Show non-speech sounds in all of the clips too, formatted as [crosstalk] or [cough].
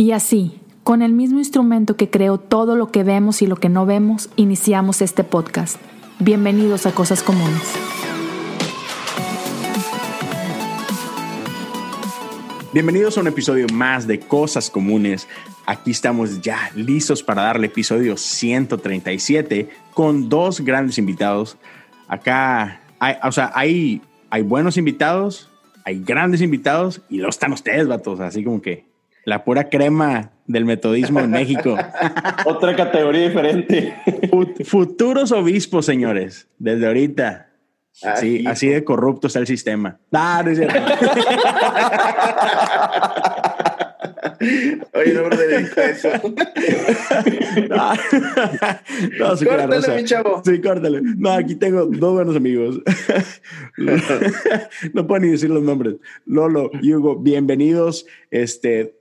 Y así, con el mismo instrumento que creó todo lo que vemos y lo que no vemos, iniciamos este podcast. Bienvenidos a Cosas Comunes. Bienvenidos a un episodio más de Cosas Comunes. Aquí estamos ya listos para darle episodio 137 con dos grandes invitados. Acá, hay, o sea, hay, hay buenos invitados, hay grandes invitados y luego están ustedes, vatos. Así como que la pura crema del metodismo en México. [laughs] Otra categoría diferente. Futuros obispos, señores, desde ahorita. Así, así de corrupto está el sistema. Ah, no es cierto. [laughs] Oye, no me eso. [laughs] no, no córtale, mi chavo. Sí, córtale. No, aquí tengo dos buenos amigos. no puedo ni decir los nombres. Lolo y Hugo, bienvenidos. Este,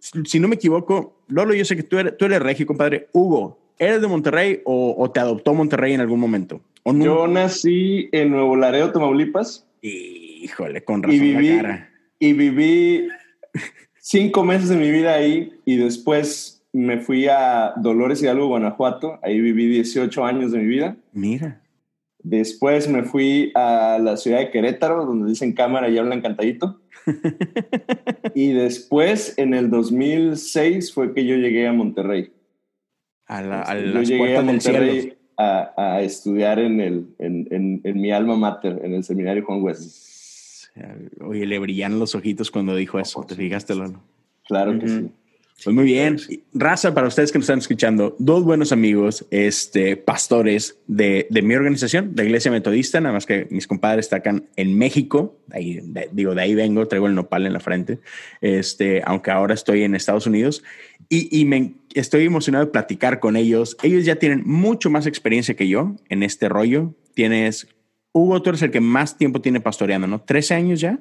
si no me equivoco, Lolo, yo sé que tú eres, tú eres regio, compadre. Hugo, ¿eres de Monterrey o, o te adoptó Monterrey en algún momento? No? Yo nací en Nuevo Laredo, Tamaulipas. Híjole, con razón y viví, la cara. Y viví cinco meses de mi vida ahí y después me fui a Dolores Hidalgo, Guanajuato. Ahí viví 18 años de mi vida. Mira. Después me fui a la ciudad de Querétaro, donde dicen cámara y hablan cantadito. Y [laughs] después, en el 2006, fue que yo llegué a Monterrey. A, la, a yo llegué a. Monterrey a, a estudiar en, el, en, en, en mi alma mater, en el seminario Juan West. Oye, le brillan los ojitos cuando dijo eso. ¿Te fijaste, Lolo? Claro que sí. Pues muy bien. Raza, para ustedes que nos están escuchando, dos buenos amigos, este, pastores de, de mi organización, la Iglesia Metodista, nada más que mis compadres están acá en México, ahí, de- digo, de ahí vengo, traigo el nopal en la frente, este, aunque ahora estoy en Estados Unidos, y, y me estoy emocionado de platicar con ellos. Ellos ya tienen mucho más experiencia que yo en este rollo. Tienes, Hugo, tú eres el que más tiempo tiene pastoreando, ¿no? ¿13 años ya?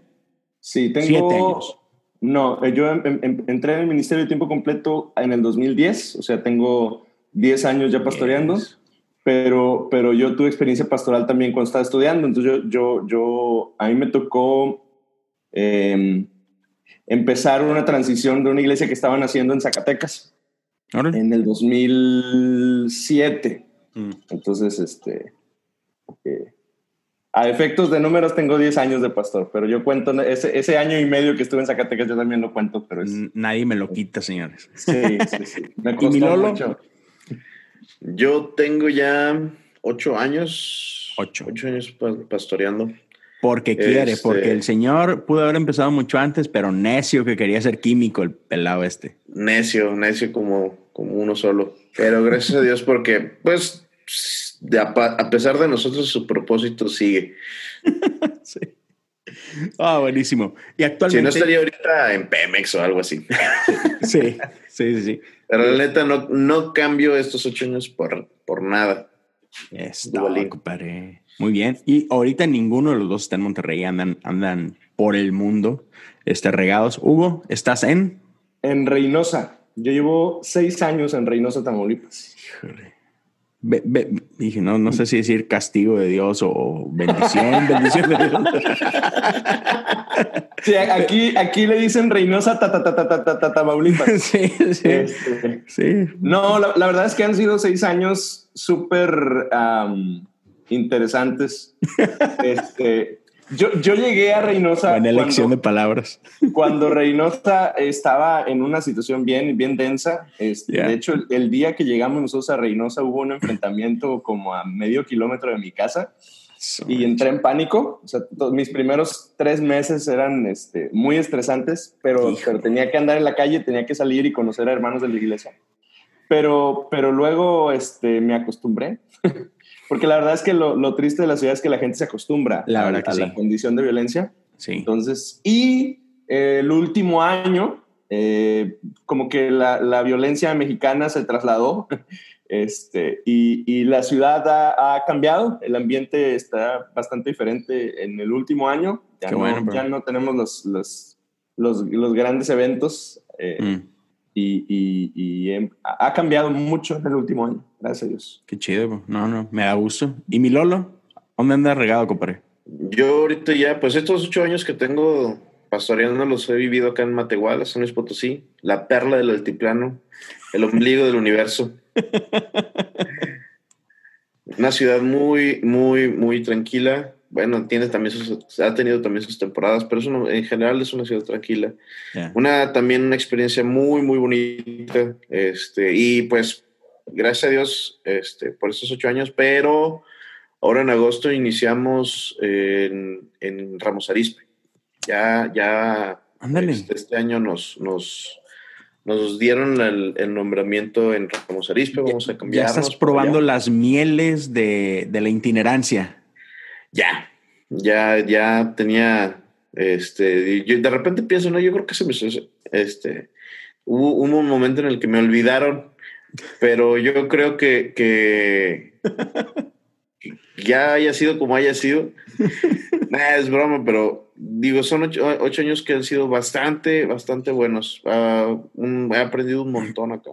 Sí, tengo... Siete años. No, eh, yo em- em- entré en el ministerio de tiempo completo en el 2010, o sea, tengo 10 años ya pastoreando, Yes. pero, pero yo tuve experiencia pastoral también cuando estaba estudiando, entonces yo, yo, yo a mí me tocó em, empezar una transición de una iglesia que estaban haciendo en Zacatecas en el 2007. Mm. Entonces, este, eh, a efectos de números tengo 10 años de pastor, pero yo cuento ese, ese año y medio que estuve en Zacatecas, yo también lo cuento, pero es... Nadie me lo quita, señores. Sí, sí, sí. [laughs] Me ¿Y costó mi Lolo? mucho. Yo tengo ya ocho años. Ocho. Ocho años pa- pastoreando. Porque quiere, Este- porque el señor pudo haber empezado mucho antes, pero necio que quería ser químico el pelado este. Necio, necio como, como uno solo. Pero gracias a Dios porque, pues, de a, pesar de nosotros, su propósito sigue. [laughs] Sí. Ah, buenísimo. Y actualmente. Si no estaría ahorita en Pemex o algo así. [laughs] Sí, sí, sí, sí. Pero la neta, no, no cambio estos ocho años por, por nada. Está, compadre. Muy bien. Y ahorita ninguno de los dos está en Monterrey, andan, andan por el mundo, este, regados. Hugo, ¿estás en? En Reynosa. Yo llevo seis años en Reynosa, Tamaulipas. Híjole. Dije, no, no sé si decir castigo de Dios o bendición, [laughs] bendición de Dios. [laughs] Sí, aquí, aquí le dicen Reynosa, ta, ta, ta, ta, ta, ta, ta, Tamaulipas. [laughs] sí, sí. Este, Sí. No, la, la verdad es que han sido seis años súper interesantes. Este, yo, yo llegué a Reynosa Buena elección cuando, de palabras. cuando Reynosa estaba en una situación bien, bien densa. Este, Ya. De hecho, el, el día que llegamos nosotros a Reynosa hubo un enfrentamiento como a medio kilómetro de mi casa y entré en pánico. O sea, to- mis primeros tres meses eran este, muy estresantes, pero, Hijo. pero tenía que andar en la calle, tenía que salir y conocer a hermanos de la iglesia. Pero, pero luego este, me acostumbré. [laughs] Porque la verdad es que lo, lo triste de la ciudad es que la gente se acostumbra La a, verdad que a sí. la condición de violencia. Sí. Entonces, y eh, el último año, eh, como que la, la violencia mexicana se trasladó [laughs] este, y, y la ciudad ha, ha cambiado, el ambiente está bastante diferente en el último año, ya, Qué no, bueno, ya no tenemos los, los, los, los grandes eventos eh, Mm, y, y- y, em, ha ha cambiado mucho en el último año, gracias a Dios. qué chido. bro. No, no, me da gusto. ¿Y mi Lolo? ¿Dónde anda regado, compadre? Yo ahorita ya, pues estos ocho años que tengo pastoreando los he vivido acá en Matehuala, San Luis Potosí, la perla del altiplano, el ombligo del universo. [laughs] Una ciudad muy, muy, muy tranquila. Bueno, tiene también sus, ha tenido también sus temporadas, pero en general es una ciudad tranquila. Una también una experiencia muy, muy bonita. Este, y pues, gracias a Dios este, por estos ocho años, pero ahora en agosto iniciamos en, en Ramos Arispe. Ya, ya, este, este, año nos, nos, nos dieron el, nombramiento en Ramos Arispe, vamos a cambiar. Ya estás probando las mieles de, de, la itinerancia. Ya, ya, ya tenía, este, yo de repente pienso, no, yo creo que se me, este, hubo, un momento en el que me olvidaron, pero yo creo que, que [laughs] ya haya sido como haya sido. [laughs] es broma, pero digo, son ocho, años que han sido bastante, bastante buenos. Ah, he aprendido un montón acá.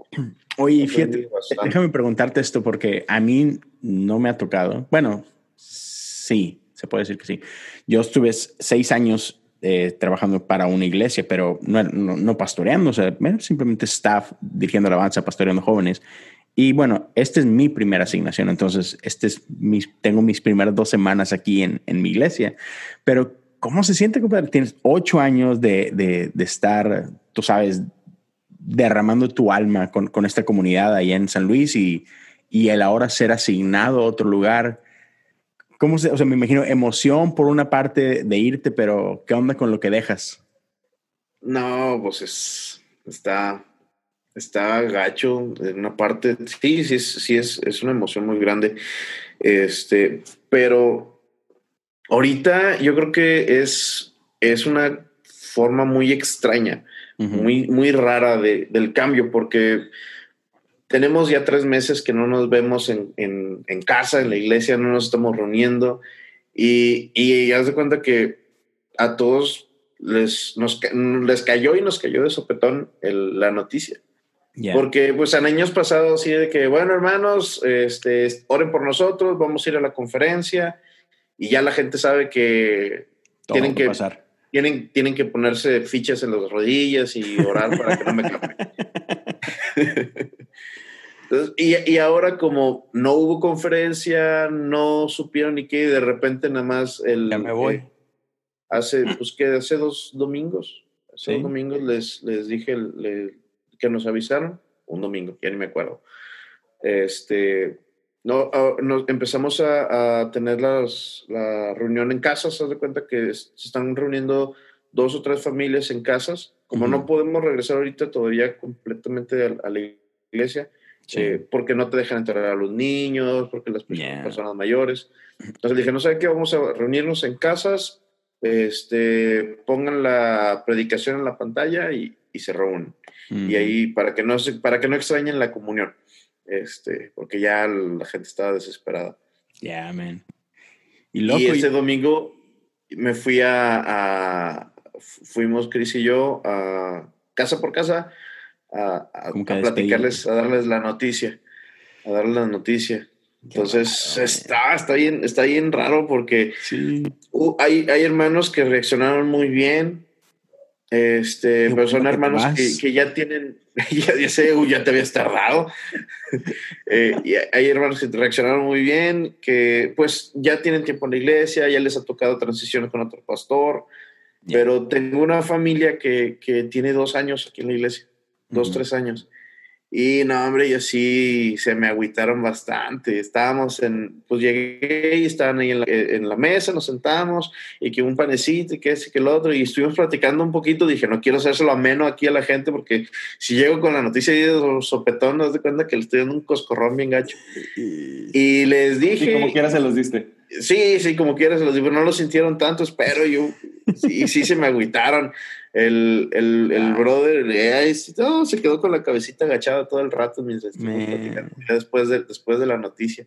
Oye, fíjate, déjame preguntarte esto porque a mí no me ha tocado. Bueno, sí, se puede decir que sí. Yo estuve seis años eh, trabajando para una iglesia, pero no, pastoreando, o sea, simplemente staff dirigiendo alabanza, pastoreando jóvenes. Y bueno, esta es mi primera asignación, entonces este es mis, tengo mis primeras dos semanas aquí en, en mi iglesia, pero ¿cómo se siente, compadre? Tienes ocho años de, de, estar, tú sabes, derramando tu alma con, con, esta comunidad ahí en San Luis y, y el ahora ser asignado a otro lugar. ¿Cómo se, o sea, me imagino emoción por una parte de irte, pero ¿qué onda con lo que dejas? No, pues es, está, está gacho en una parte. Sí, sí, sí es, es una emoción muy grande. Este, pero ahorita yo creo que es, es una forma muy extraña, muy, muy rara de, del cambio, porque tenemos ya tres meses que no nos vemos en, en, en casa, en la iglesia, no nos estamos reuniendo y, y haz de cuenta que a todos les, nos, les cayó y nos cayó de sopetón el, la noticia. Porque pues en años pasados sí de que, bueno, hermanos, este, oren por nosotros, vamos a ir a la conferencia y ya la gente sabe que tienen que pasar. Tienen, tienen que ponerse fichas en las rodillas y orar para que no me [laughs] cambie. y, y, ahora como no hubo conferencia, no supieron ni qué, de repente nada más el... Ya me voy. Eh, hace, pues que hace dos domingos, hace dos domingos les, les dije, que nos avisaron, un domingo, ya ni me acuerdo. Este, no, ah, nos empezamos a, tener las, la reunión en casas, haz de cuenta que se están reuniendo dos o tres familias en casas. Como no podemos regresar ahorita todavía completamente a, la iglesia, eh, porque no te dejan entrar a los niños, porque las personas mayores. Entonces dije, no sé qué, vamos a reunirnos en casas, este, pongan la predicación en la pantalla y, y se reúnen. Y ahí, para que, no, para que no extrañen la comunión, este, porque ya la gente estaba desesperada. Ya, man. Y, ese domingo me fui a, fuimos Chris y yo a casa por casa a, a, platicarles, a darles la noticia, a darles la noticia. Entonces está, está, bien, está bien raro porque hay, hay hermanos que reaccionaron muy bien, este, pero son hermanos que, ya tienen, [laughs] ya, sé, ya te habías tardado. [laughs] Eh, y hay hermanos que reaccionaron muy bien, que pues ya tienen tiempo en la iglesia, ya les ha tocado transiciones con otro pastor. Pero tengo una familia que, que, tiene dos años aquí en la iglesia, dos, tres años. Y no, hombre, yo sí se me agüitaron bastante. Estábamos en, pues llegué y estaban ahí en la, en la mesa, nos sentamos y que un panecito y que ese que el otro. Y estuvimos platicando un poquito. Dije, no quiero hacérselo ameno aquí a la gente porque si llego con la noticia de sopetón, nos de cuenta que le estoy dando un coscorrón bien gacho. Y les dije. Y como quiera se los diste. Sí, sí, como quiera se los. No lo sintieron tanto, espero yo. Sí, sí se me agüitaron. El, el, el brother eh, se quedó con la cabecita agachada todo el rato mientras después de, después de la noticia.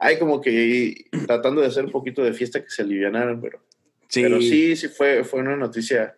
Hay como que tratando de hacer un poquito de fiesta que se alivianaran, pero sí, pero sí, sí fue, fue una noticia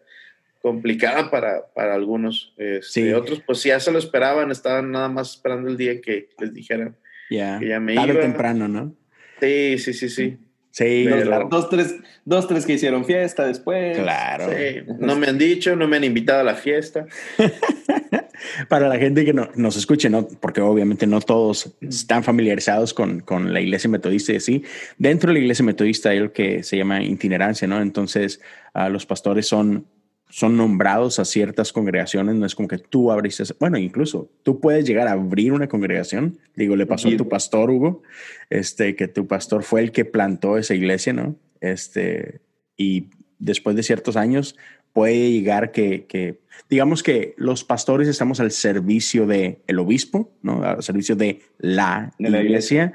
complicada para, para algunos. Este, Otros pues ya se lo esperaban, estaban nada más esperando el día que les dijeran que ya me iba. temprano, ¿no? Sí, sí, sí, sí. Sí, Dos tres, dos, tres que hicieron fiesta después. Claro. No me han dicho, no me han invitado a la fiesta. [laughs] Para la gente que no, nos escuche, ¿no? porque obviamente no todos están familiarizados con, con la iglesia metodista y así. Dentro de la iglesia metodista hay lo que se llama itinerancia, ¿no? Entonces, uh, los pastores son son nombrados a ciertas congregaciones, no es como que tú abriste, bueno, incluso tú puedes llegar a abrir una congregación, digo, le pasó a tu pastor Hugo, este, que tu pastor fue el que plantó esa iglesia, ¿no? Este, y después de ciertos años puede llegar que, que digamos que los pastores estamos al servicio del el obispo, ¿no? Al servicio de la, iglesia.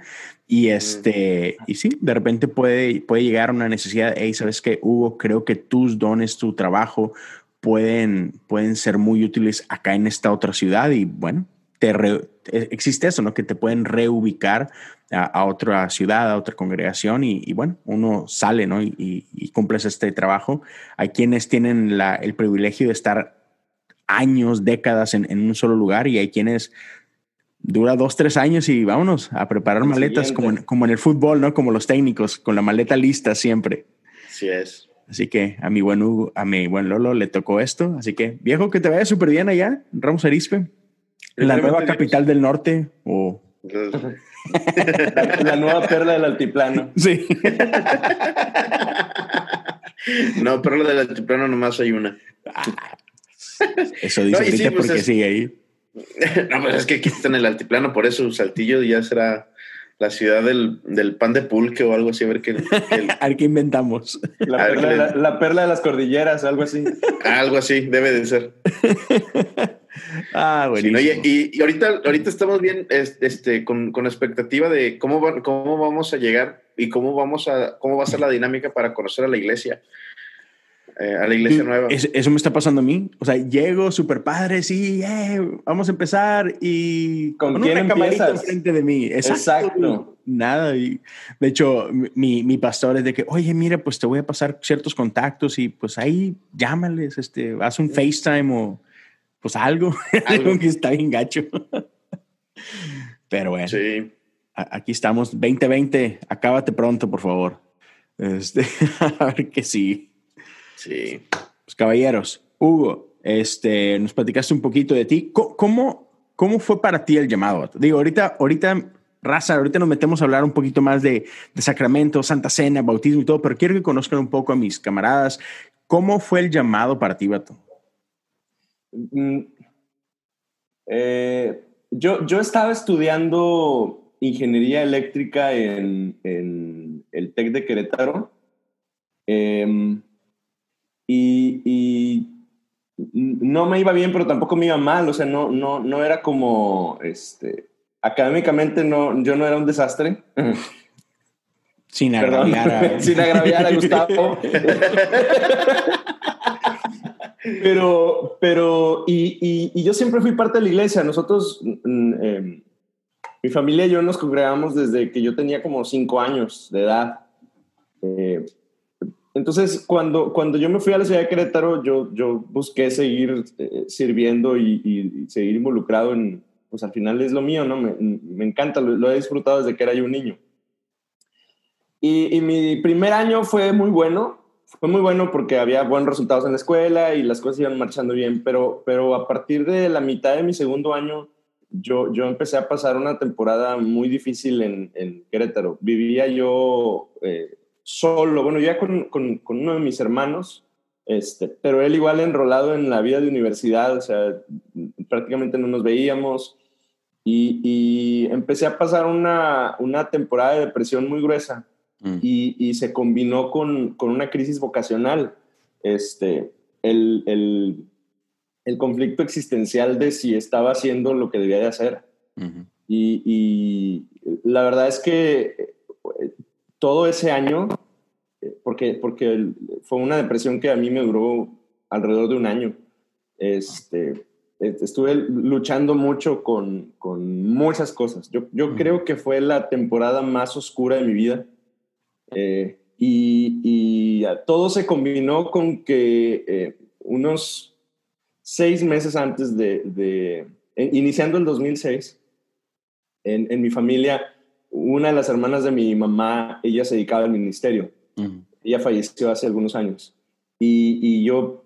Y este, y sí, de repente puede, puede llegar una necesidad, hey, ¿sabes qué, Hugo? Creo que tus dones, tu trabajo pueden, pueden ser muy útiles acá en esta otra ciudad y bueno, te e, existe eso, ¿no? Que te pueden reubicar a, otra ciudad, a otra congregación y, bueno, uno sale, ¿no? Y, y, cumples este trabajo. Hay quienes tienen el privilegio de estar años, décadas en, un solo lugar y hay quienes dura dos, tres años y vámonos a preparar maletas como en, como en el fútbol, ¿no? Como los técnicos, con la maleta lista siempre. Así es. Así que a mi buen Hugo, a mi buen Lolo le tocó esto. Así que, viejo, que te vaya súper bien allá, Ramos Arispe. La nueva capital del norte o... [laughs] la, nueva perla del altiplano. [laughs] Sí. [laughs] no, perla del altiplano nomás hay una. Ah, eso dice ahorita pues porque sigue ahí. [laughs] no, pues es que aquí está en el altiplano, por eso Saltillo ya será la ciudad del, del, pan de pulque o algo así, a ver qué, qué, [laughs] inventamos. La perla, la, perla, de las cordilleras, algo así. [laughs] algo así, debe de ser. ah, bueno. y, y, ahorita, ahorita estamos bien este, con, con expectativa de cómo, cómo vamos a llegar y cómo, vamos a, cómo va a ser la dinámica para conocer a la iglesia. Eh, a la iglesia nueva. eso me está pasando a mí. O sea, llego súper padre, sí, eh, vamos a empezar y con, quién una camarita enfrente de mí. Exacto. Nada. Y de hecho, mi, mi, pastor es de que, oye, mira, pues te voy a pasar ciertos contactos y pues ahí llámales, este, haz un FaceTime o pues [laughs] algo, algo que está bien gacho. Pero bueno. Sí. Aquí estamos, 2020, acábate pronto, por favor. Este, [laughs] a ver qué sí. Sí. Pues caballeros, Hugo, este, nos platicaste un poquito de ti. ¿Cómo, cómo fue para ti el llamado? Digo, ahorita, ahorita, raza, ahorita nos metemos a hablar un poquito más de, de Sacramento, Santa Cena, bautismo y todo, pero quiero que conozcan un poco a mis camaradas. ¿Cómo fue el llamado para ti, Bato? Mm, eh, yo, yo estaba estudiando ingeniería eléctrica en, en el TEC de Querétaro. Eh, y, no me iba bien, pero tampoco me iba mal, o sea, no, no, no era como, este, académicamente no, yo no era un desastre. Sin agraviar a... [laughs] Sin agraviar a Gustavo. pero, pero, y, y, yo siempre fui parte de la iglesia. Nosotros, mm, em, mi familia y yo nos congregamos desde que yo tenía como cinco años de edad. Eh, entonces, cuando, cuando yo me fui a la ciudad de Querétaro, yo, yo busqué seguir eh, sirviendo y, seguir involucrado en, pues al final es lo mío, ¿no? Me, me encanta, lo, he disfrutado desde que era yo un niño. Y, mi primer año fue muy bueno, fue muy bueno porque había buenos resultados en la escuela y las cosas iban marchando bien, pero, pero a partir de la mitad de mi segundo año, yo, yo empecé a pasar una temporada muy difícil en, en Querétaro. Vivía yo... Eh, solo, bueno, ya con, con, uno de mis hermanos, este, pero él igual enrolado en la vida de universidad, o sea, prácticamente no nos veíamos y, empecé a pasar una, una, temporada de depresión muy gruesa mm. y, y, se combinó con, con, una crisis vocacional, este, el, el, el, conflicto existencial de si estaba haciendo lo que debía de hacer. y, y la verdad es que todo ese año, eh, porque, porque fue una depresión que a mí me duró alrededor de un año. Este, estuve luchando mucho con, con muchas cosas. Yo, yo creo que fue la temporada más oscura de mi vida. Eh, y, y, todo se combinó con que eh, unos seis meses antes de, de iniciando el 2006, en, en mi familia una de las hermanas de mi mamá, ella se dedicaba al ministerio. Ella falleció hace algunos años. Y, yo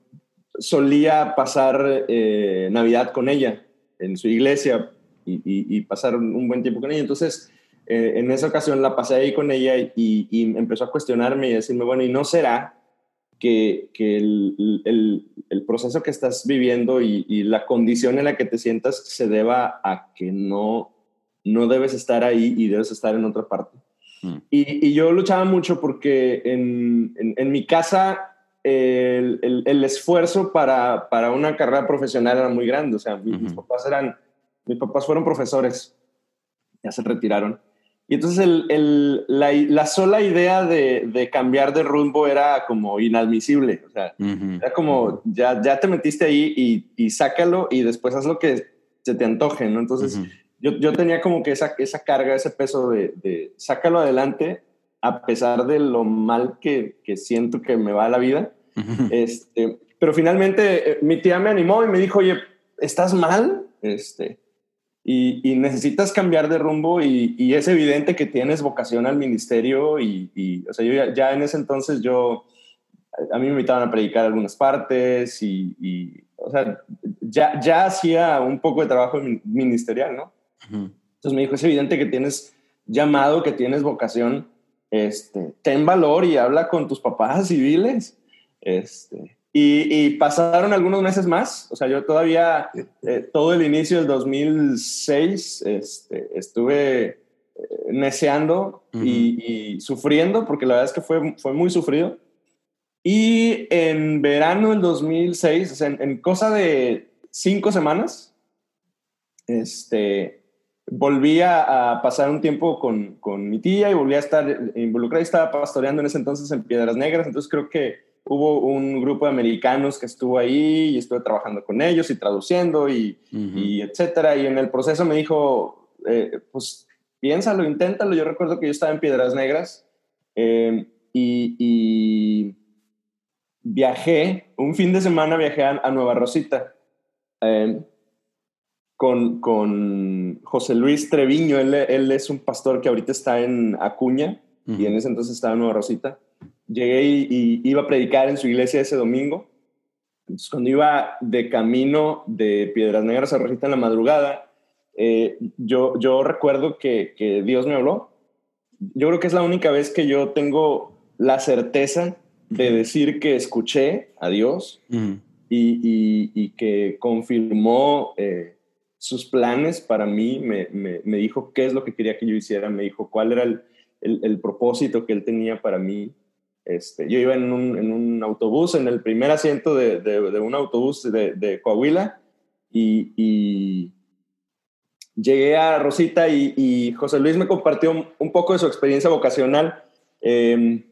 solía pasar eh, Navidad con ella en su iglesia y, pasar un buen tiempo con ella. Entonces, eh, en esa ocasión la pasé ahí con ella y, empezó a cuestionarme y a decirme, bueno, ¿y no será que, el, proceso que estás viviendo y, la condición en la que te sientas se deba a que no, no debes estar ahí y debes estar en otra parte? Mm. Y, yo luchaba mucho porque en, en, mi casa el, el, esfuerzo para, para, una carrera profesional era muy grande. O sea, mis, papás eran, mis papás fueron profesores, ya se retiraron. Y entonces el, el, la, la, sola idea de, de, cambiar de rumbo era como inadmisible. O sea, era como, ya, ya te metiste ahí y, y, sácalo y después haz lo que se te antoje, ¿no? Entonces yo, yo, tenía como que esa, esa carga, ese peso de, de, sácalo adelante a pesar de lo mal que, que siento que me va la vida. este, pero finalmente eh, mi tía me animó y me dijo, oye, ¿estás mal? Este, y, necesitas cambiar de rumbo y, es evidente que tienes vocación al ministerio y, o sea, yo ya, en ese entonces yo, a mí me invitaban a predicar algunas partes y, o sea, ya, ya hacía un poco de trabajo ministerial, ¿no? Entonces me dijo, es evidente que tienes llamado, que tienes vocación, este, ten valor y habla con tus papás civiles. Este, y, pasaron algunos meses más, o sea, yo todavía, eh, todo el inicio del 2006, este, estuve eh, neceando y, sufriendo, porque la verdad es que fue, fue muy sufrido. Y en verano del 2006, o sea, en, cosa de cinco semanas, este, volví a, pasar un tiempo con, con, mi tía y volví a estar involucrada y estaba pastoreando en ese entonces en Piedras Negras, entonces creo que hubo un grupo de americanos que estuvo ahí y estuve trabajando con ellos y traduciendo y, etcétera. Y en el proceso me dijo, eh, pues piénsalo, inténtalo. Yo recuerdo que yo estaba en Piedras Negras eh, y, viajé, un fin de semana viajé a, Nueva Rosita eh, con, con, José Luis Treviño. Él, él, es un pastor que ahorita está en Acuña y en ese entonces estaba en Nueva Rosita llegué y, iba a predicar en su iglesia ese domingo. Entonces, cuando iba de camino de Piedras Negras a Rosita en la madrugada, eh, yo, yo recuerdo que, que, Dios me habló. Yo creo que es la única vez que yo tengo la certeza de decir que escuché a Dios y, y, que confirmó eh, sus planes para mí. Me, me, me, dijo qué es lo que quería que yo hiciera, me dijo cuál era el, el, propósito que él tenía para mí. Este, yo iba en un, en un, autobús, en el primer asiento de, de, un autobús de, Coahuila y, llegué a Rosita y, y, José Luis me compartió un, poco de su experiencia vocacional em,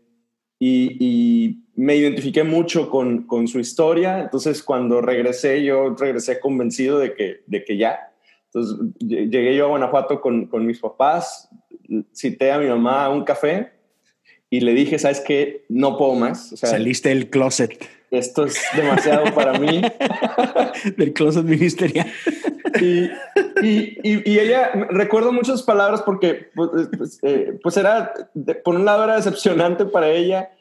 y, me identifiqué mucho con, con, su historia. Entonces, cuando regresé, yo regresé convencido de que, de que ya. Entonces, llegué yo a Guanajuato con, con mis papás, cité a mi mamá a un café y le dije, ¿sabes qué? No puedo más. Saliste del closet. Esto es demasiado para mí. [laughs] del closet ministerial. y, y, y, ella, recuerdo muchas palabras porque pues, pues, eh, pues era, por un lado era decepcionante para ella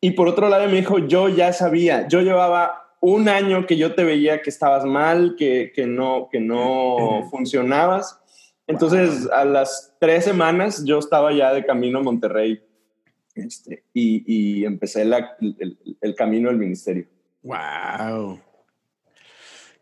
y por otro lado me dijo, yo ya sabía, yo llevaba un año que yo te veía que estabas mal, que, que no, que no funcionabas. Entonces, a las tres semanas yo estaba ya de camino a Monterrey este, y, empecé el, camino del ministerio. ¡Wow!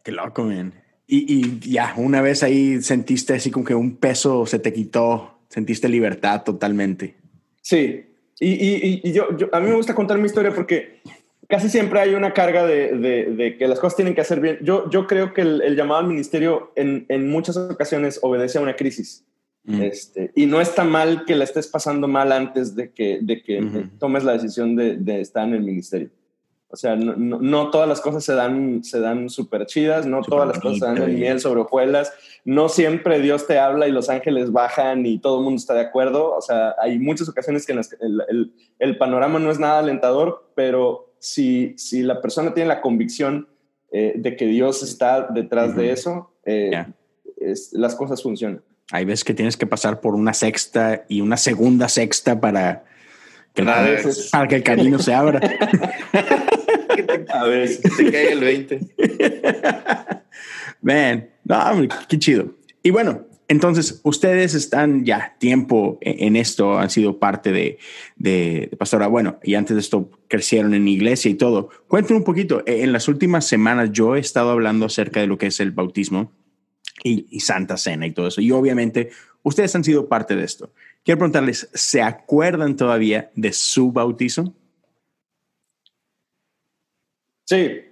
¡Qué loco, man! Y, ya, una vez ahí sentiste así como que un peso se te quitó, sentiste libertad totalmente. Sí, y, yo, a mí me gusta contar mi historia porque casi siempre hay una carga de, que las cosas tienen que hacer bien. Yo, yo creo que el, llamado al ministerio en, en, muchas ocasiones obedece a una crisis. Este, y no está mal que la estés pasando mal antes de que, de que tomes la decisión de, de, estar en el ministerio. O sea, no, no, todas las cosas se dan se dan súper chidas, no todas las cosas se dan en miel sobre hojuelas, no siempre Dios te habla y los ángeles bajan y todo el mundo está de acuerdo. O sea, hay muchas ocasiones que el, el, el, panorama no es nada alentador, pero si, si la persona tiene la convicción eh, de que Dios está detrás de eso, eh, es, las cosas funcionan. Hay veces que tienes que pasar por una sexta y una segunda sexta para que, para que el camino se abra. [laughs] a ver, te [laughs] cae el 20. Ven, no, qué chido. Y bueno, entonces, ustedes están ya tiempo e-, en esto, han sido parte de, de, Pastora. Bueno, y antes de esto crecieron en iglesia y todo. Cuéntenme un poquito. E-, en las últimas semanas yo he estado hablando acerca de lo que es el bautismo y, y Santa Cena y todo eso. Y obviamente ustedes han sido parte de esto. Quiero preguntarles, ¿se acuerdan todavía de su bautizo? Sí.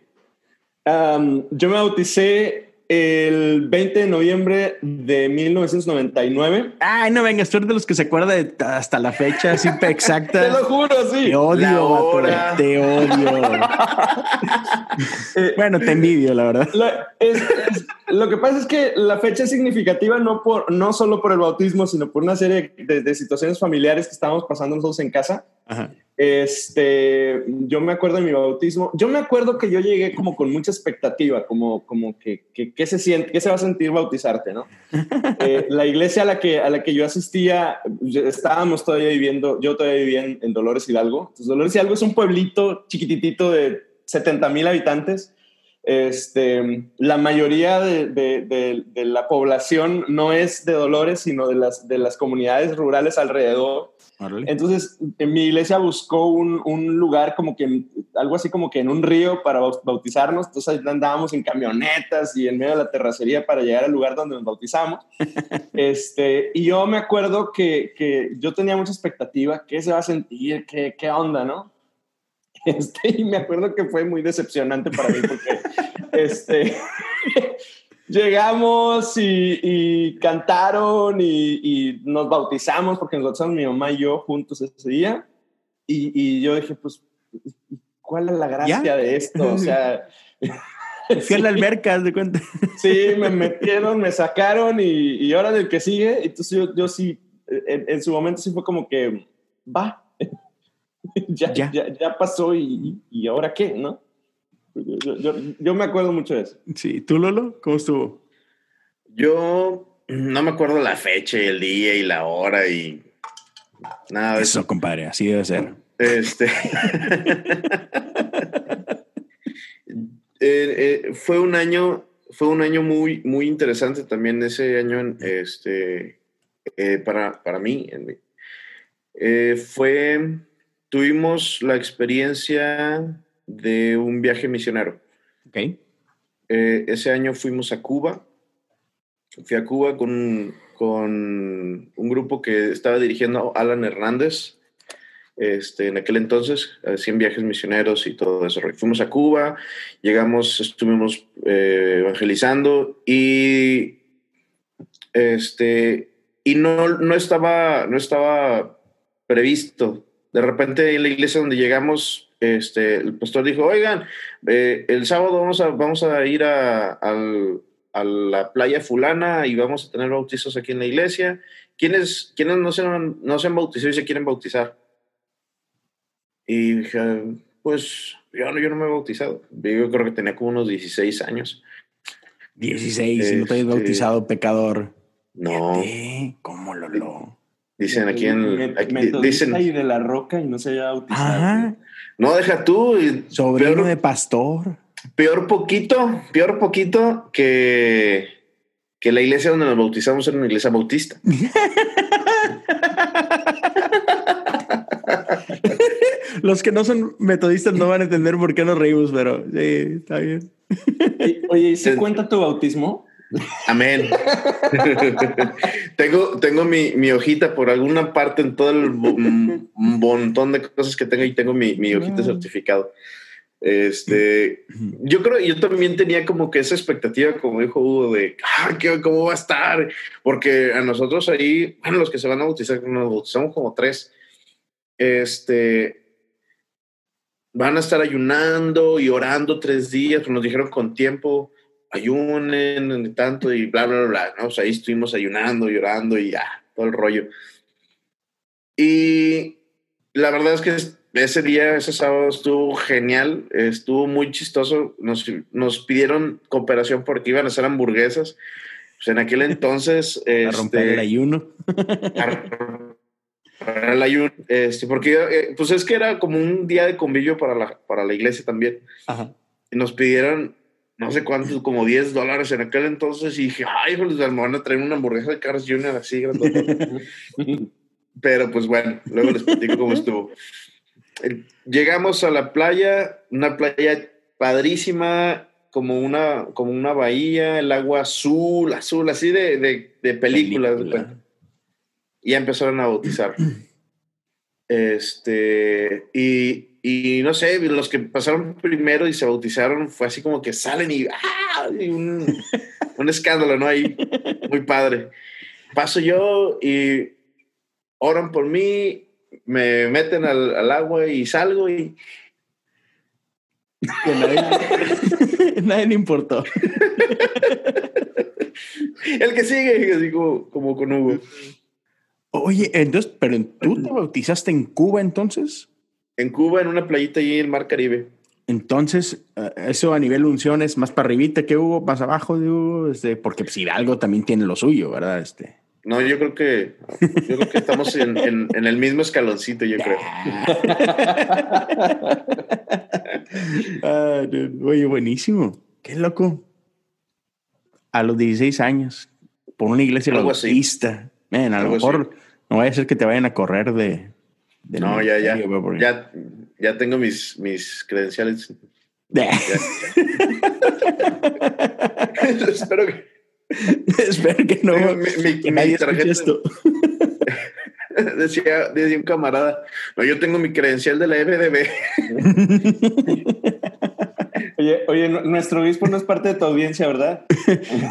yo me bauticé el 20 de noviembre de 1999. Ay, no vengas, tú eres de los que se acuerda de hasta la fecha así exacta. [laughs] te lo juro, sí. Te odio, te odio. [laughs] Eh, bueno, te envidio, la verdad. Lo que pasa es que la fecha es significativa no, por, no solo por el bautismo, sino por una serie de, de situaciones familiares que estábamos pasando nosotros en casa. Ajá. Este, yo me acuerdo de mi bautismo. Yo me acuerdo que yo llegué como con mucha expectativa, como, como que, que, se siente, qué se va a sentir bautizarte, ¿no? [laughs] Eh, la iglesia a la, que, a la que yo asistía, estábamos todavía viviendo, yo todavía vivía en, Dolores Hidalgo. Entonces, Dolores Hidalgo es un pueblito chiquititito de 70 mil habitantes. Este, la mayoría de, de, de, la población no es de Dolores, sino de las, de las comunidades rurales alrededor. Entonces, en mi iglesia buscó un, un, lugar como que, algo así como que en un río para bautizarnos. Entonces andábamos en camionetas y en medio de la terracería para llegar al lugar donde nos bautizamos. [laughs] este, y yo me acuerdo que, que yo tenía mucha expectativa, qué se va a sentir, qué, qué onda, ¿no? [laughs] Este, y me acuerdo que fue muy decepcionante para mí porque este, [laughs] llegamos y, cantaron y, nos bautizamos porque nos bautizamos mi mamá y yo juntos ese día. Y, yo dije, pues, ¿cuál es la gracia de esto? O sea... [laughs] Fui a la [laughs] alberca, de cuenta. Sí, me metieron, me sacaron y, ahora del que sigue, entonces yo, yo sí, en, en, su momento sí fue como que, va, ya, ya. ya, pasó y, y, ahora qué, ¿no? Yo, yo, me acuerdo mucho de eso. Sí, ¿tú Lolo? ¿Cómo estuvo? Yo no me acuerdo la fecha y el día y la hora y nada de eso. compadre, así debe ser. Este. [laughs] Eh, eh, fue un año, fue un año muy, muy interesante también ese año, este, eh, para, para mí. fue tuvimos la experiencia de un viaje misionero. Okay. Eh, ese año fuimos a Cuba. Fui a Cuba con, con un grupo que estaba dirigiendo Alan Hernández. Este, en aquel entonces, hacían viajes misioneros y todo eso. Fuimos a Cuba, llegamos, estuvimos eh, evangelizando y, este, y no, no, estaba, no estaba previsto de repente en la iglesia donde llegamos, este, el pastor dijo, oigan, eh, el sábado vamos a, vamos a ir a, la playa fulana y vamos a tener bautizos aquí en la iglesia. ¿Quiénes, quiénes no, se han, no se han bautizado y se quieren bautizar? Y dije, pues yo no, yo no me he bautizado. Yo creo que tenía como unos 16 años. 16, si no te has este, bautizado, pecador. No. ¿Cómo lo lo? Dicen aquí en. dicen. Y de la roca y no se haya bautizado. No, deja tú. Sobrino de pastor. Peor poquito, peor poquito que, que la iglesia donde nos bautizamos era una iglesia bautista. [laughs] Los que no son metodistas no van a entender por qué nos reímos, pero sí, está bien. Oye, ¿y se cuenta tu bautismo? Amén. tengo tengo mi, hojita por alguna parte en todo el montón de cosas que tengo y tengo mi, mi hojita certificado. Este, yo creo, yo también tenía como que esa expectativa, como dijo Hugo, de ah, ¿cómo va a estar? Porque a nosotros ahí, bueno, los que se van a bautizar, nos bautizamos como tres, este, van a estar ayunando y orando tres días, nos dijeron con tiempo ayunen tanto y bla, bla, bla, ¿no? O sea, ahí estuvimos ayunando, llorando y ya, todo el rollo. Y la verdad es que ese día, ese sábado estuvo genial, estuvo muy chistoso. Nos, nos pidieron cooperación porque iban a hacer hamburguesas. pues en aquel entonces... [laughs] a romper el este, ayuno. para el ayuno, este, porque eh, pues es que era como un día de convivio para la, para la iglesia también. Y nos pidieron no sé cuántos, como 10 dólares en aquel entonces y dije, ay, hijos, me van a traer una hamburguesa de Carlos Jr. así, [laughs] Pero pues bueno, luego les platico cómo estuvo. Llegamos a la playa, una playa padrísima, como una, como una bahía, el agua azul, azul, así de, de, de películas. Película. Y ya empezaron a bautizar. [clears throat] Este, y, y, no sé, los que pasaron primero y se bautizaron fue así como que salen y, ¡ah! un, [laughs] un, escándalo, ¿no? Ahí, muy padre. Paso yo y oran por mí, me meten al, al agua y salgo y... [laughs] nadie, [laughs] nadie le importó. El que sigue, así como, como con Hugo. Oye, entonces, pero tú te [clears throat] bautizaste en Cuba entonces? En Cuba, en una playita allí en el Mar Caribe. Entonces, eh, eso a nivel unción es más para arribita que Hugo, más abajo de Hugo, este, porque si pues, algo también tiene lo suyo, ¿verdad? Este. No, yo creo que, yo creo que estamos en, en, el mismo escaloncito, yo creo. [laughs] ah, oye, buenísimo. Qué loco. A los 16 años, por una iglesia bautista. Man, a lo mejor no vaya a ser que te vayan a correr de. No, ya, ya. ya. Ya tengo mis, mis credenciales. [laughs] [laughs] espero que. [laughs] espero que no. Mi, mi, mi tarjeta. Esto. decía, decía un camarada, no, yo tengo mi credencial de la FDB. oye, oye, nuestro obispo no es parte de tu audiencia, ¿verdad?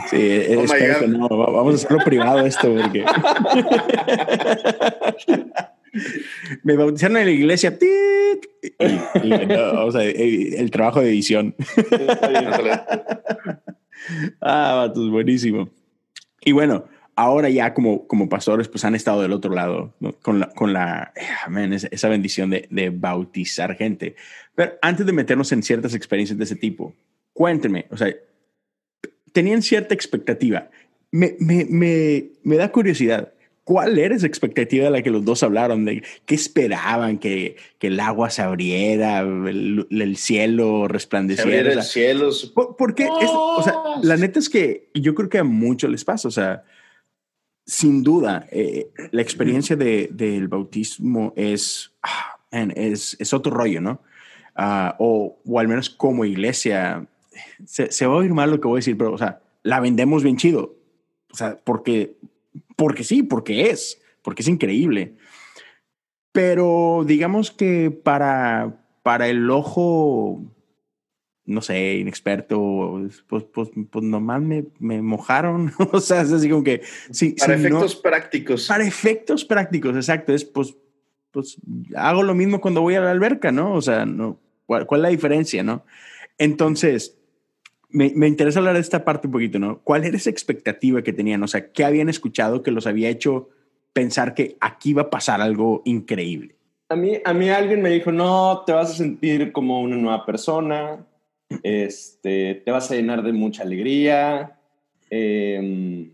sí, oh que no. Vamos a hacerlo privado esto, porque... Me bautizaron en la iglesia. [laughs] o sea, el, trabajo de edición. ah, es buenísimo. Y bueno, ahora ya como, como pastores, pues han estado del otro lado, con la, con la esa bendición de, de, bautizar gente. Pero antes de meternos en ciertas experiencias de ese tipo, cuéntenme, o sea, tenían cierta expectativa. Me, me, me, me da curiosidad. ¿Cuál era esa expectativa de la que los dos hablaron? ¿De qué esperaban? ¿Que, que el agua se abriera? ¿El, el cielo resplandeciera? el cielo. porque, o sea, la neta es que yo creo que a muchos les pasa. O sea, sin duda, eh, la experiencia de, del bautismo es, ah, es, es, otro rollo, ¿no? Ah, o, o, al menos como iglesia, se, se, va a oír mal lo que voy a decir, pero, o sea, la vendemos bien chido. O sea, porque, porque sí, porque es, porque es increíble. Pero digamos que para, para el ojo no sé, inexperto, pues, pues, pues nomás me, me mojaron. [laughs] o sea, es así como que. Sí, para efectos prácticos. Para efectos prácticos, exacto. Es pues, pues hago lo mismo cuando voy a la alberca, ¿no? O sea, no, ¿cuál, cuál es la diferencia, no? Entonces, me, me, interesa hablar de esta parte un poquito, ¿no? ¿Cuál era esa expectativa que tenían? O sea, ¿qué habían escuchado que los había hecho pensar que aquí iba a pasar algo increíble? A mí, a mí alguien me dijo, no, te vas a sentir como una nueva persona, este, te vas a llenar de mucha alegría. Em,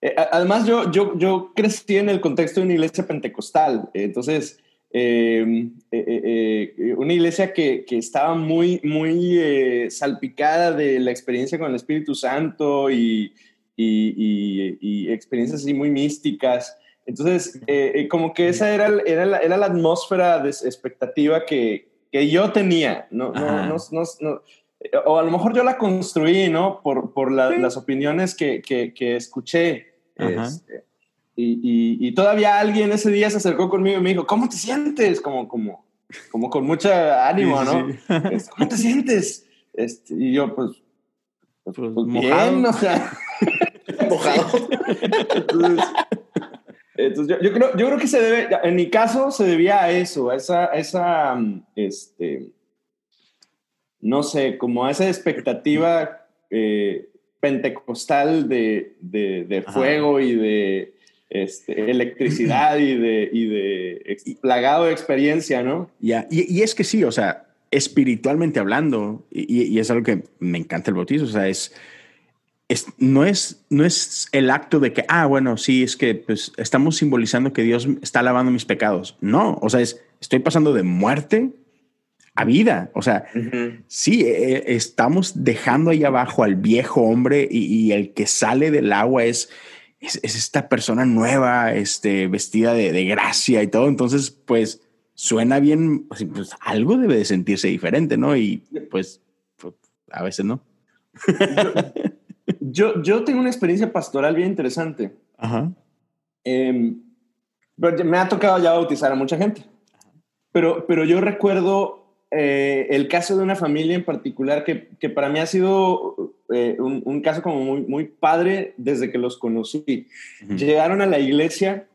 eh, además, yo, yo, yo crecí en el contexto de una iglesia pentecostal, entonces, em, eh, eh, una iglesia que, que, estaba muy, muy salpicada de la experiencia con el Espíritu Santo y, y, y, experiencias así muy místicas. Entonces, como que esa era, era, la, era la atmósfera de expectativa que, que yo tenía, no, no, no, no, o a lo mejor yo la construí, ¿no? Por, por las opiniones que, que, que escuché. Este, y, y, todavía alguien ese día se acercó conmigo y me dijo, ¿cómo te sientes? Como, como, como con mucho ánimo, ¿no? Este, ¿Cómo te sientes? Este, y yo, pues, pues, pues, pues bien, o sea, [laughs] mojado. Entonces, entonces yo, creo, yo creo que se debe, en mi caso se debía a eso, a esa, esa este, no sé, como a esa expectativa eh, pentecostal de, de, fuego y de este, electricidad y de, y de plagado de experiencia, ¿no? Ya, y, y, es que sí, o sea, espiritualmente hablando, y, y, es algo que me encanta el bautismo, o sea, es no, es, no es el acto de que, ah, bueno, sí, es que pues, estamos simbolizando que Dios está lavando mis pecados. No, o sea, es, estoy pasando de muerte a vida. O sea, sí, eh, estamos dejando ahí abajo al viejo hombre y, el que sale del agua es, es, esta persona nueva, este, vestida de, gracia y todo. Entonces, pues suena bien, pues, pues, algo debe de sentirse diferente, ¿no? Y pues, pues a veces no. Yo, yo tengo una experiencia pastoral bien interesante. Ajá. Em, me ha tocado ya bautizar a mucha gente. Pero, pero yo recuerdo eh, el caso de una familia en particular que, que para mí ha sido eh, un, un, caso como muy, muy padre desde que los conocí. Llegaron a la iglesia,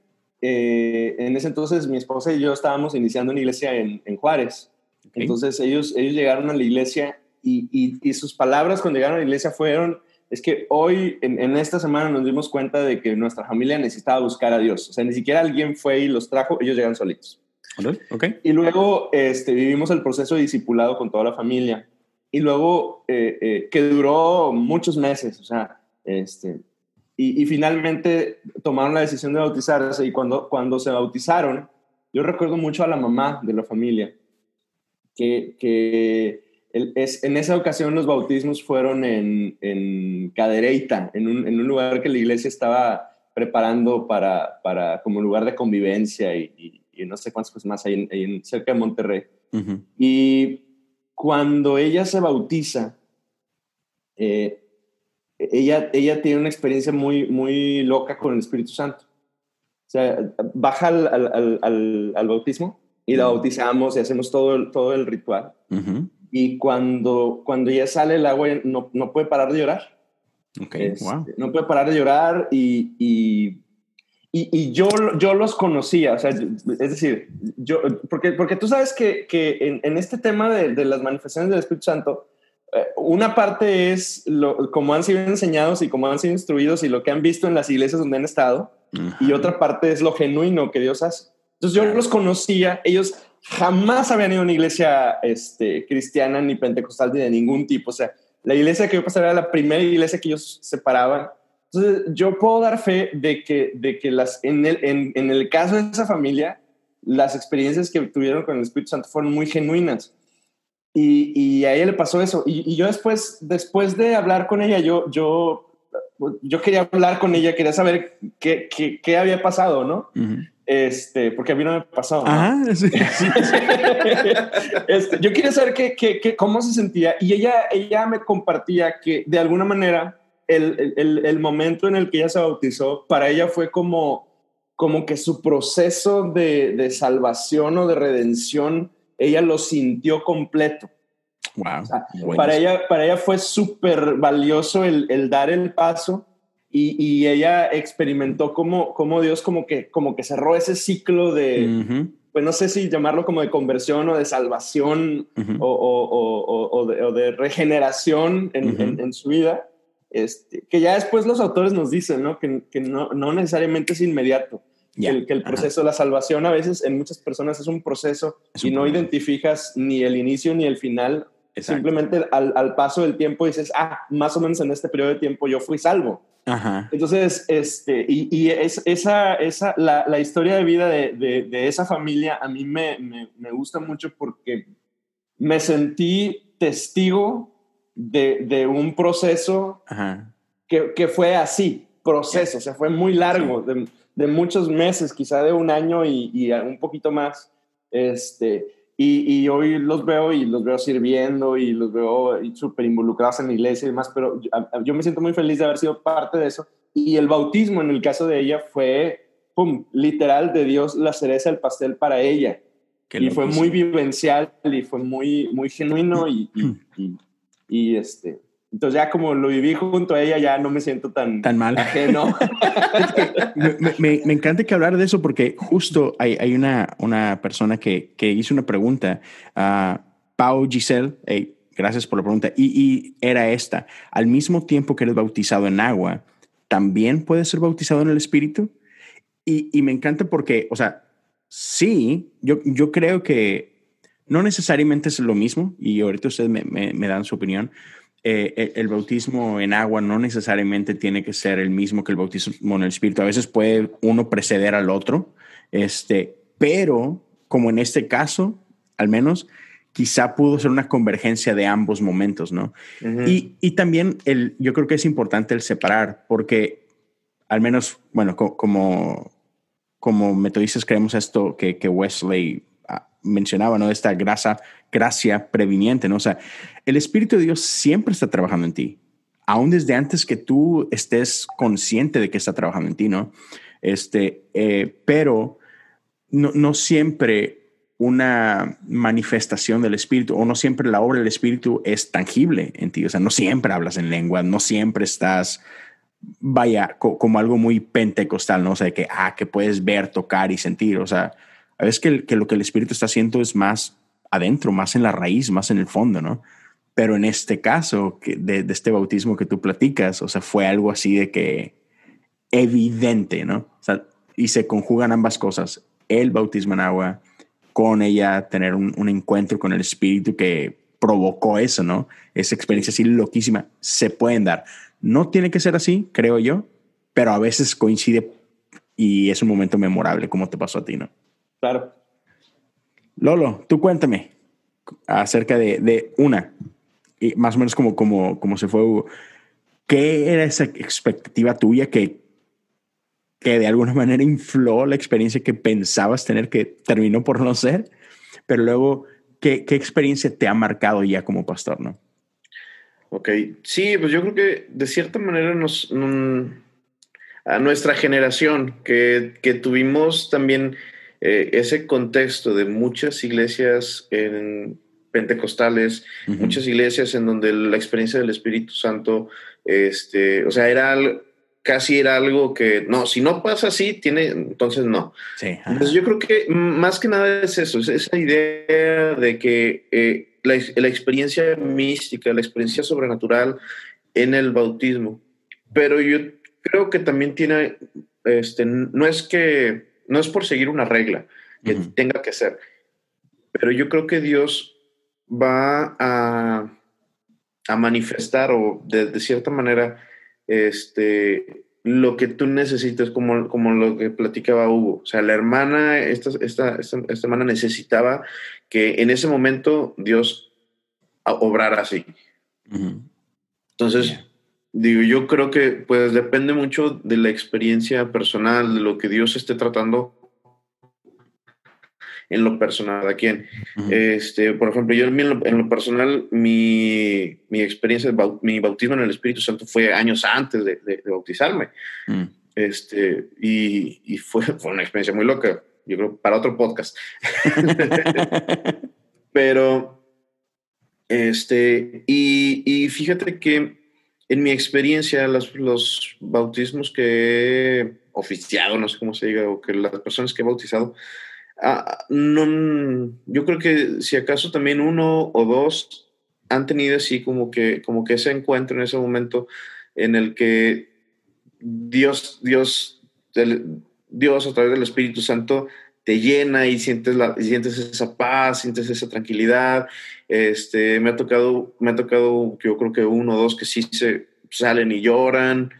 eh, en ese entonces mi esposa y yo estábamos iniciando una iglesia en, en Juárez. Entonces ellos, ellos llegaron a la iglesia y, y, y, sus palabras cuando llegaron a la iglesia fueron, es que hoy, en, esta semana, nos dimos cuenta de que nuestra familia necesitaba buscar a Dios. O sea, ni siquiera alguien fue y los trajo, ellos llegan solitos. Okay. Y luego este, vivimos el proceso de discipulado con toda la familia. Y luego, eh, eh, que duró muchos meses, o sea, este, y, finalmente tomaron la decisión de bautizarse. Y cuando, cuando se bautizaron, yo recuerdo mucho a la mamá de la familia, que, que es, en esa ocasión los bautismos fueron en, en Cadereyta, en un, en un, lugar que la iglesia estaba preparando para, para como lugar de convivencia y, y, no sé cuántas cosas más hay, en, cerca de Monterrey. Y cuando ella se bautiza, eh, ella, ella tiene una experiencia muy, muy loca con el Espíritu Santo. O sea, baja al, al, al, al bautismo y la bautizamos y hacemos todo el, todo el ritual y cuando, cuando ya sale el agua no, no puede parar de llorar. Okay, wow. No puede parar de llorar y, y, y, yo, yo los conocía, o sea, es decir, yo, porque, porque tú sabes que, que en, en, este tema de, de, las manifestaciones del Espíritu Santo, eh, una parte es lo, como han sido enseñados y como han sido instruidos y lo que han visto en las iglesias donde han estado, y otra parte es lo genuino que Dios hace. Entonces yo los conocía, ellos jamás habían ido a una iglesia este, cristiana ni pentecostal ni de ningún tipo. O sea, la iglesia que yo pasaba era la primera iglesia que ellos separaban. Entonces, yo puedo dar fe de que, de que las, en, el, en, en el caso de esa familia, las experiencias que tuvieron con el Espíritu Santo fueron muy genuinas. Y, y a ella le pasó eso. Y, y, yo después, después de hablar con ella, yo, yo, yo quería hablar con ella, quería saber qué, qué, qué había pasado, ¿no? Este, porque a mí no me pasó. ¿no? [laughs] este, yo quería saber qué, qué, cómo se sentía y ella, ella me compartía que de alguna manera el, el, el, momento en el que ella se bautizó, para ella fue como, como que su proceso de, de salvación o de redención, ella lo sintió completo. Wow. para, ella, para ella fue súper valioso el, el dar el paso y, ella experimentó como, como Dios como que, como que cerró ese ciclo de, pues no sé si llamarlo como de conversión o de salvación o, o, o, de, de, regeneración en, en, su vida, este, que ya después los autores nos dicen ¿no? que, que no, no, necesariamente es inmediato. Que, el, que, el, proceso de la salvación a veces en muchas personas es un proceso y no identificas ni el inicio ni el final. Simplemente al, al, paso del tiempo dices, ah, más o menos en este periodo de tiempo yo fui salvo. Entonces, este, y, y es, esa, esa, la, la, historia de vida de, de, esa familia a mí me, me, gusta mucho porque me sentí testigo de, de un proceso Que, que, fue así, proceso, o sea, fue muy largo, de, de, muchos meses, quizá de un año y, y un poquito más. Este, y, y, hoy los veo y los veo sirviendo y los veo súper involucrados en la iglesia y demás, pero yo, me siento muy feliz de haber sido parte de eso. Y el bautismo en el caso de ella fue, pum, literal de Dios la cereza del pastel para ella. y fue muy vivencial y fue muy, muy genuino y, y, y este, entonces ya como lo viví junto a ella, ya no me siento tan, tan mal. Ajeno. [laughs] me, me, encanta que hablar de eso porque justo hay, hay una, una persona que, que hizo una pregunta, a Pau Giselle, gracias por la pregunta, y, y, era esta, al mismo tiempo que eres bautizado en agua, ¿también puedes ser bautizado en el Espíritu? Y, y me encanta porque, o sea, sí, yo, yo creo que no necesariamente es lo mismo, y ahorita ustedes me, me dan su opinión, eh, el bautismo en agua no necesariamente tiene que ser el mismo que el bautismo en el Espíritu. A veces puede uno preceder al otro, este, pero como en este caso, al menos, quizá pudo ser una convergencia de ambos momentos, ¿no? y, y, también el, yo creo que es importante el separar, porque al menos, bueno, como, como metodistas creemos esto que, que Wesley mencionaba, ¿no? Esta grasa, gracia previniente, ¿no? O sea, el Espíritu de Dios siempre está trabajando en ti, aún desde antes que tú estés consciente de que está trabajando en ti, ¿no? Este, eh, pero no, no siempre una manifestación del Espíritu o no siempre la obra del Espíritu es tangible en ti. O sea, no siempre hablas en lengua, no siempre estás, vaya, como algo muy pentecostal, ¿no? O sea, que, ah, que puedes ver, tocar y sentir. O sea, a veces que, lo que el Espíritu está haciendo es más adentro, más en la raíz, más en el fondo, ¿no? Pero en este caso de, este bautismo que tú platicas, o sea, fue algo así de que evidente, ¿no? Y se conjugan ambas cosas, el bautismo en agua con ella, tener un, encuentro con el espíritu que provocó eso, ¿no? Esa experiencia así loquísima, se pueden dar. No tiene que ser así, creo yo, pero a veces coincide y es un momento memorable, como te pasó a ti, ¿no? Claro. Lolo, tú cuéntame acerca de, de una, y más o menos como, como, como se fue ¿Qué era esa expectativa tuya que que de alguna manera infló la experiencia que pensabas tener que terminó por no ser, pero luego, ¿qué, qué experiencia te ha marcado ya como pastor, no? Ok, sí, pues yo creo que de cierta manera nos, a nuestra generación, que, que tuvimos también eh, ese contexto de muchas iglesias en pentecostales, muchas iglesias en donde la experiencia del Espíritu Santo, este, o sea, era casi era algo que, no, si no pasa así, tiene, entonces no. Sí, entonces yo creo que más que nada es eso, es esa idea de que eh, la, la, experiencia mística, la experiencia sobrenatural en el bautismo, pero yo creo que también tiene, este, no es que, no es por seguir una regla que tenga que ser, pero yo creo que Dios va a, a manifestar o de, de cierta manera este, lo que tú necesitas, como, como lo que platicaba Hugo. O sea, la hermana, esta, esta, esta, hermana necesitaba que en ese momento Dios obrara así. Entonces, digo, yo creo que pues depende mucho de la experiencia personal, de lo que Dios esté tratando en lo personal, ¿a quién? este, por ejemplo, yo en lo, personal, mi, mi experiencia, mi bautismo en el Espíritu Santo fue años antes de, de, bautizarme. Mm. Este, y, y fue, [laughs] fue, una experiencia muy loca, yo creo, para otro podcast. [laughs] [laughs] Pero, este, y, y, fíjate que en mi experiencia, los, los bautismos que he oficiado, no sé cómo se diga, o que las personas que he bautizado, Ah, no, yo creo que si acaso también uno o dos han tenido así como que, como que ese encuentro en ese momento en el que Dios, Dios, Dios a través del Espíritu Santo te llena y sientes, la, sientes esa paz, sientes esa tranquilidad. Este, me ha tocado, me ha tocado, yo creo que uno o dos que sí se salen y lloran.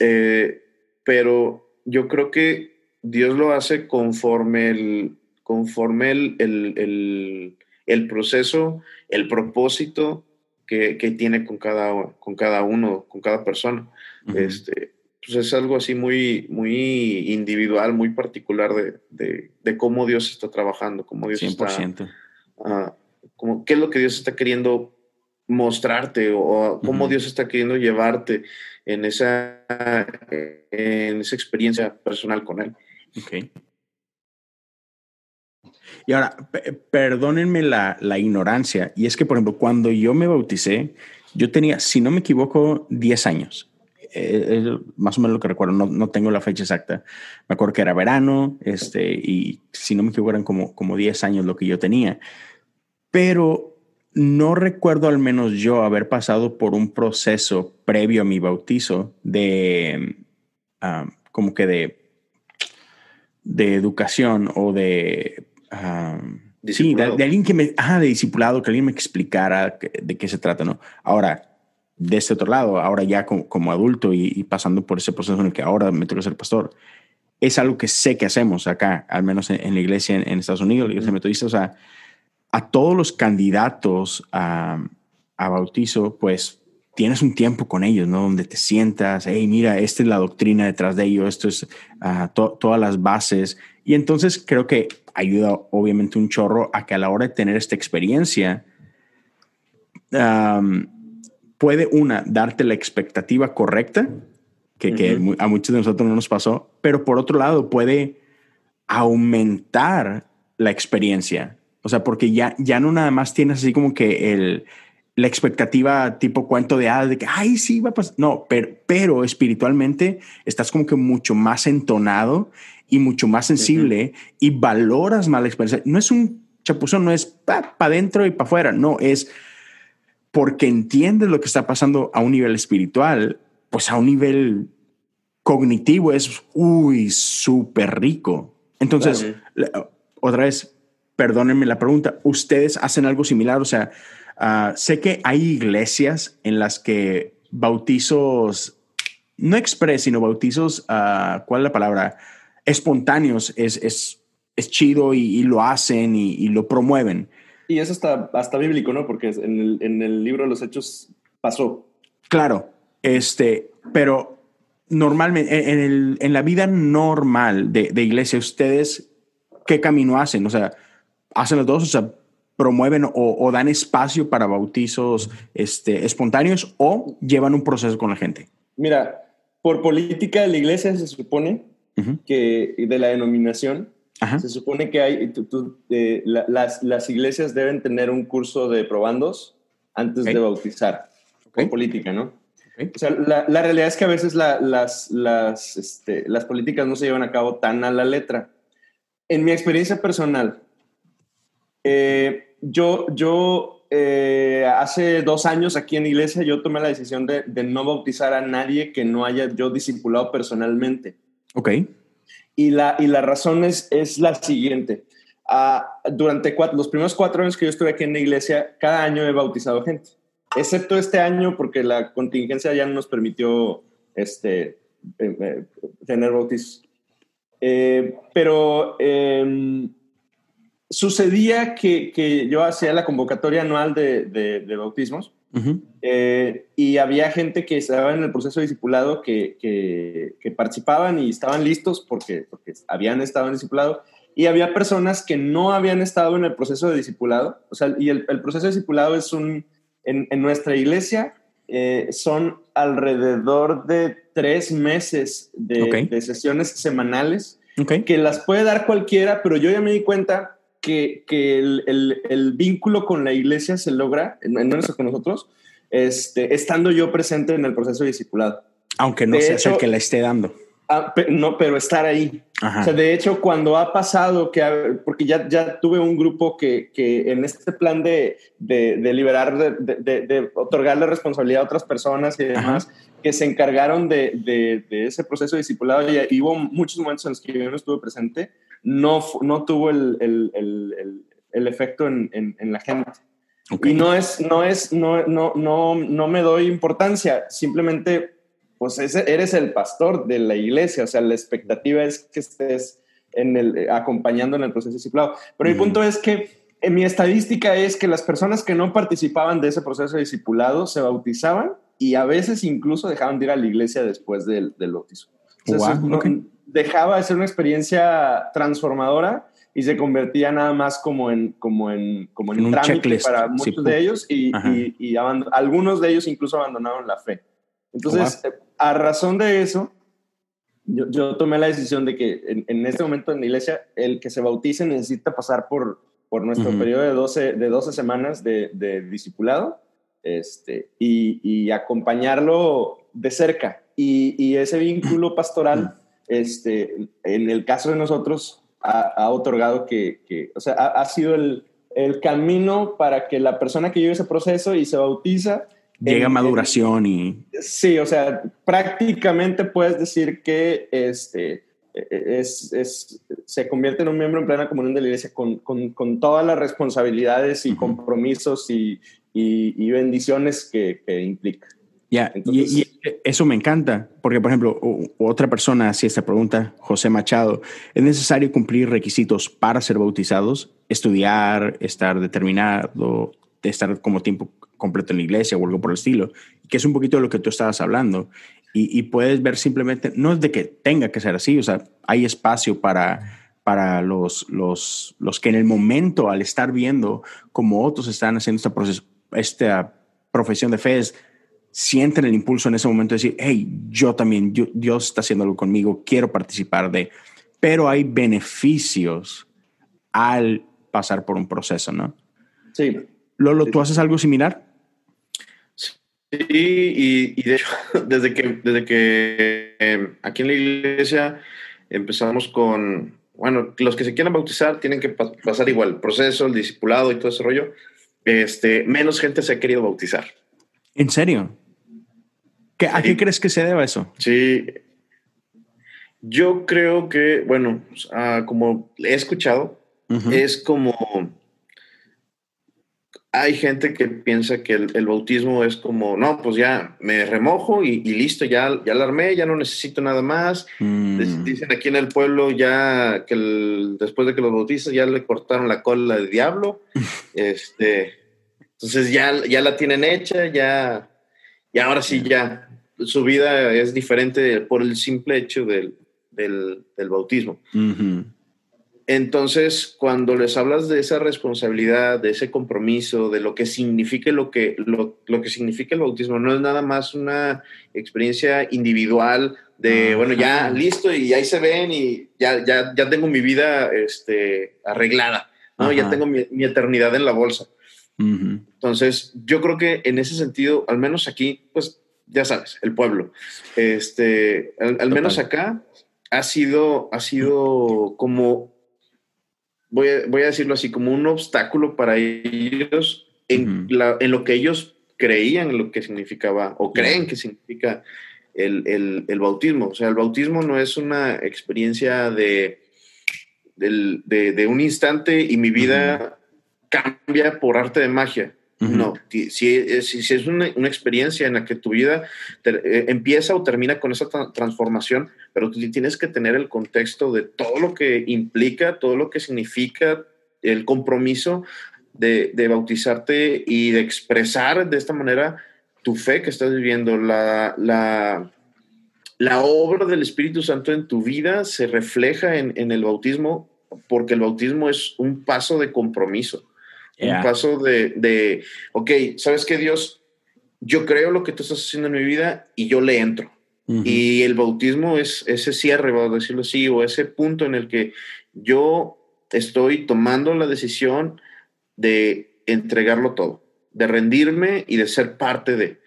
Eh, pero yo creo que Dios lo hace conforme el, conforme el, el, proceso, el propósito que, tiene con cada, con cada uno, con cada persona. este, pues es algo así muy, muy individual, muy particular de, cómo Dios está trabajando, cómo Dios 100%. está... Como, ¿Qué es lo que Dios está queriendo mostrarte o cómo Dios está queriendo llevarte en esa, en esa experiencia personal con Él? Ok. Y ahora, perdónenme la, la, ignorancia, y es que, por ejemplo, cuando yo me bauticé, yo tenía, si no me equivoco, 10 años. Eh, más o menos lo que recuerdo, no, no, tengo la fecha exacta. Me acuerdo que era verano, este, y si no me equivoco, eran como, como 10 años lo que yo tenía. Pero no recuerdo al menos yo haber pasado por un proceso previo a mi bautizo de, ah, como que de de educación o de, Sí, de, alguien que me, ah, de discipulado, que alguien me explicara de qué se trata, ¿no? Ahora, de este otro lado, ahora ya como, adulto y, pasando por ese proceso en el que ahora me toca ser pastor, es algo que sé que hacemos acá, al menos en, la iglesia en, Estados Unidos, la iglesia metodista, o sea, a todos los candidatos a, a bautizo, pues tienes un tiempo con ellos, ¿no? Donde te sientas, hey, mira, esta es la doctrina detrás de ello, esto es ah, todas las bases. Y entonces creo que ayuda obviamente un chorro a que a la hora de tener esta experiencia, puede una, darte la expectativa correcta, que, que, a muchos de nosotros no nos pasó, pero por otro lado puede aumentar la experiencia. O sea, porque ya, ya no nada más tienes así como que el, la expectativa tipo cuento de hadas de que, ay, sí, va a pasar. No, pero, pero espiritualmente estás como que mucho más entonado y mucho más sensible y valoras más la experiencia. No es un chapuzón, no es para adentro y para afuera, no, es porque entiendes lo que está pasando a un nivel espiritual, pues a un nivel cognitivo es, uy, súper rico. Entonces, otra vez, perdónenme la pregunta, ¿ustedes hacen algo similar? O sea, Ah, sé que hay iglesias en las que bautizos, no express, sino bautizos, uh, ¿cuál es la palabra? Espontáneos es, es, es chido y, lo hacen y, lo promueven. Y eso está hasta bíblico, ¿no? Porque en el, en el libro de los Hechos pasó. Claro, este, pero normalmente en, el, en la vida normal de, de iglesia, ustedes, ¿qué camino hacen? O sea, hacen los dos, o sea, promueven o, dan espacio para bautizos este, espontáneos o llevan un proceso con la gente? Mira, por política de la iglesia se supone que de la denominación, se supone que hay, eh, las, las, iglesias deben tener un curso de probandos antes de bautizar, por política, ¿no? O sea, la, la, realidad es que a veces las, las, este, las políticas no se llevan a cabo tan a la letra. En mi experiencia personal, eh, yo, yo eh, hace dos años aquí en la iglesia, yo tomé la decisión de, no bautizar a nadie que no haya yo discipulado personalmente. Ok. Y la, y la razón es, es la siguiente. Ah, durante los primeros cuatro años que yo estuve aquí en la iglesia, cada año he bautizado gente, excepto este año porque la contingencia ya no nos permitió este, eh, eh, tener bautizos. pero em, sucedía que, que, yo hacía la convocatoria anual de, de, bautismos eh, y había gente que estaba en el proceso de discipulado que, que, participaban y estaban listos porque, porque habían estado en discipulado. Y había personas que no habían estado en el proceso de discipulado. O sea, y el, el proceso de discipulado es un, en, en nuestra iglesia eh, son alrededor de tres meses de, de sesiones semanales que las puede dar cualquiera, pero yo ya me di cuenta que, que el, el, el, vínculo con la iglesia se logra, no eso con nosotros, este, estando yo presente en el proceso de discipulado. Aunque no sea el que la esté dando. Ah, no, pero estar ahí. O sea, de hecho, cuando ha pasado que, porque ya, ya tuve un grupo que, que en este plan de, de, de liberar, de, de, otorgarle responsabilidad a otras personas y demás, que se encargaron de, ese proceso de discipulado y, hubo muchos momentos en los que yo no estuve presente, no, no tuvo el, el, el, el efecto en, en, la gente. Y no es, no es, no, no, no, no me doy importancia, simplemente, pues eres el pastor de la iglesia, o sea, la expectativa es que estés en el, acompañando en el proceso de discipulado. Pero mi punto es que en mi estadística es que las personas que no participaban de ese proceso de discipulado se bautizaban y a veces incluso dejaban de ir a la iglesia después del, del bautizo dejaba de ser una experiencia transformadora y se convertía nada más como en, como en, como en, un trámite para muchos de ellos y, y, algunos de ellos incluso abandonaron la fe. Entonces, eh, a razón de eso, yo, yo, tomé la decisión de que en, en, este momento en la iglesia el que se bautice necesita pasar por, por nuestro periodo de 12, de 12 semanas de, de discipulado este, y, y, acompañarlo de cerca. Y, y ese vínculo pastoral este, en el caso de nosotros, ha, otorgado que, o sea, ha, sido el, camino para que la persona que lleve ese proceso y se bautiza... Llega a maduración y... Sí, o sea, prácticamente puedes decir que este, es, es, se convierte en un miembro en plena comunión de la iglesia con, con, con todas las responsabilidades y compromisos y, y, bendiciones que, que implica. Ya, y, eso me encanta, porque por ejemplo, otra persona hacía esta pregunta, José Machado, ¿es necesario cumplir requisitos para ser bautizados? Estudiar, estar determinado, estar como tiempo completo en la iglesia o algo por el estilo, que es un poquito de lo que tú estabas hablando. Y, puedes ver simplemente, no es de que tenga que ser así, o sea, hay espacio para, para los, los, los que en el momento, al estar viendo cómo otros están haciendo esta, proceso, esta profesión de fe, sienten el impulso en ese momento de decir, hey, yo también, Dios está haciendo algo conmigo, quiero participar de, pero hay beneficios al pasar por un proceso, ¿no? Sí. Lolo, ¿tú haces algo similar? Sí, y, de hecho, [laughs] desde que, desde que em, aquí en la iglesia empezamos con, bueno, los que se quieran bautizar tienen que pasar igual, el proceso, el discipulado y todo ese rollo. Este, menos gente se ha querido bautizar. ¿En serio? ¿Qué, ¿A qué crees que se deba eso? Sí, yo creo que, bueno, ah, como he escuchado, es como hay gente que piensa que el, bautismo es como, no, pues ya me remojo y, listo, ya, ya la armé, ya no necesito nada más. Mm. Dicen aquí en el pueblo ya que después de que los bautizas ya le cortaron la cola del diablo. [laughs] este, entonces ya, ya la tienen hecha, ya, y ahora sí ya su vida es diferente por el simple hecho del, del, bautismo. Entonces, cuando les hablas de esa responsabilidad, de ese compromiso, de lo que significa lo que, lo, que significa el bautismo, no es nada más una experiencia individual de, bueno, ya listo y ahí se ven y ya, ya, ya tengo mi vida este, arreglada, ¿no? ya tengo mi, eternidad en la bolsa. Entonces, yo creo que en ese sentido, al menos aquí, pues ya sabes, el pueblo, este, al, menos acá ha sido, ha sido como voy a, decirlo así, como un obstáculo para ellos en, lo que ellos creían lo que significaba o creen que significa el, bautismo. O sea, el bautismo no es una experiencia de, de, un instante y mi vida cambia por arte de magia. No, si, si, es una, experiencia en la que tu vida eh, empieza o termina con esa transformación, pero tú tienes que tener el contexto de todo lo que implica, todo lo que significa el compromiso de, bautizarte y de expresar de esta manera tu fe que estás viviendo. La, la, la obra del Espíritu Santo en tu vida se refleja en, en el bautismo porque el bautismo es un paso de compromiso un paso de, de, ok, ¿sabes qué, Dios? Yo creo lo que tú estás haciendo en mi vida y yo le entro. Y el bautismo es ese cierre, vamos a decirlo así, o ese punto en el que yo estoy tomando la decisión de entregarlo todo, de rendirme y de ser parte de,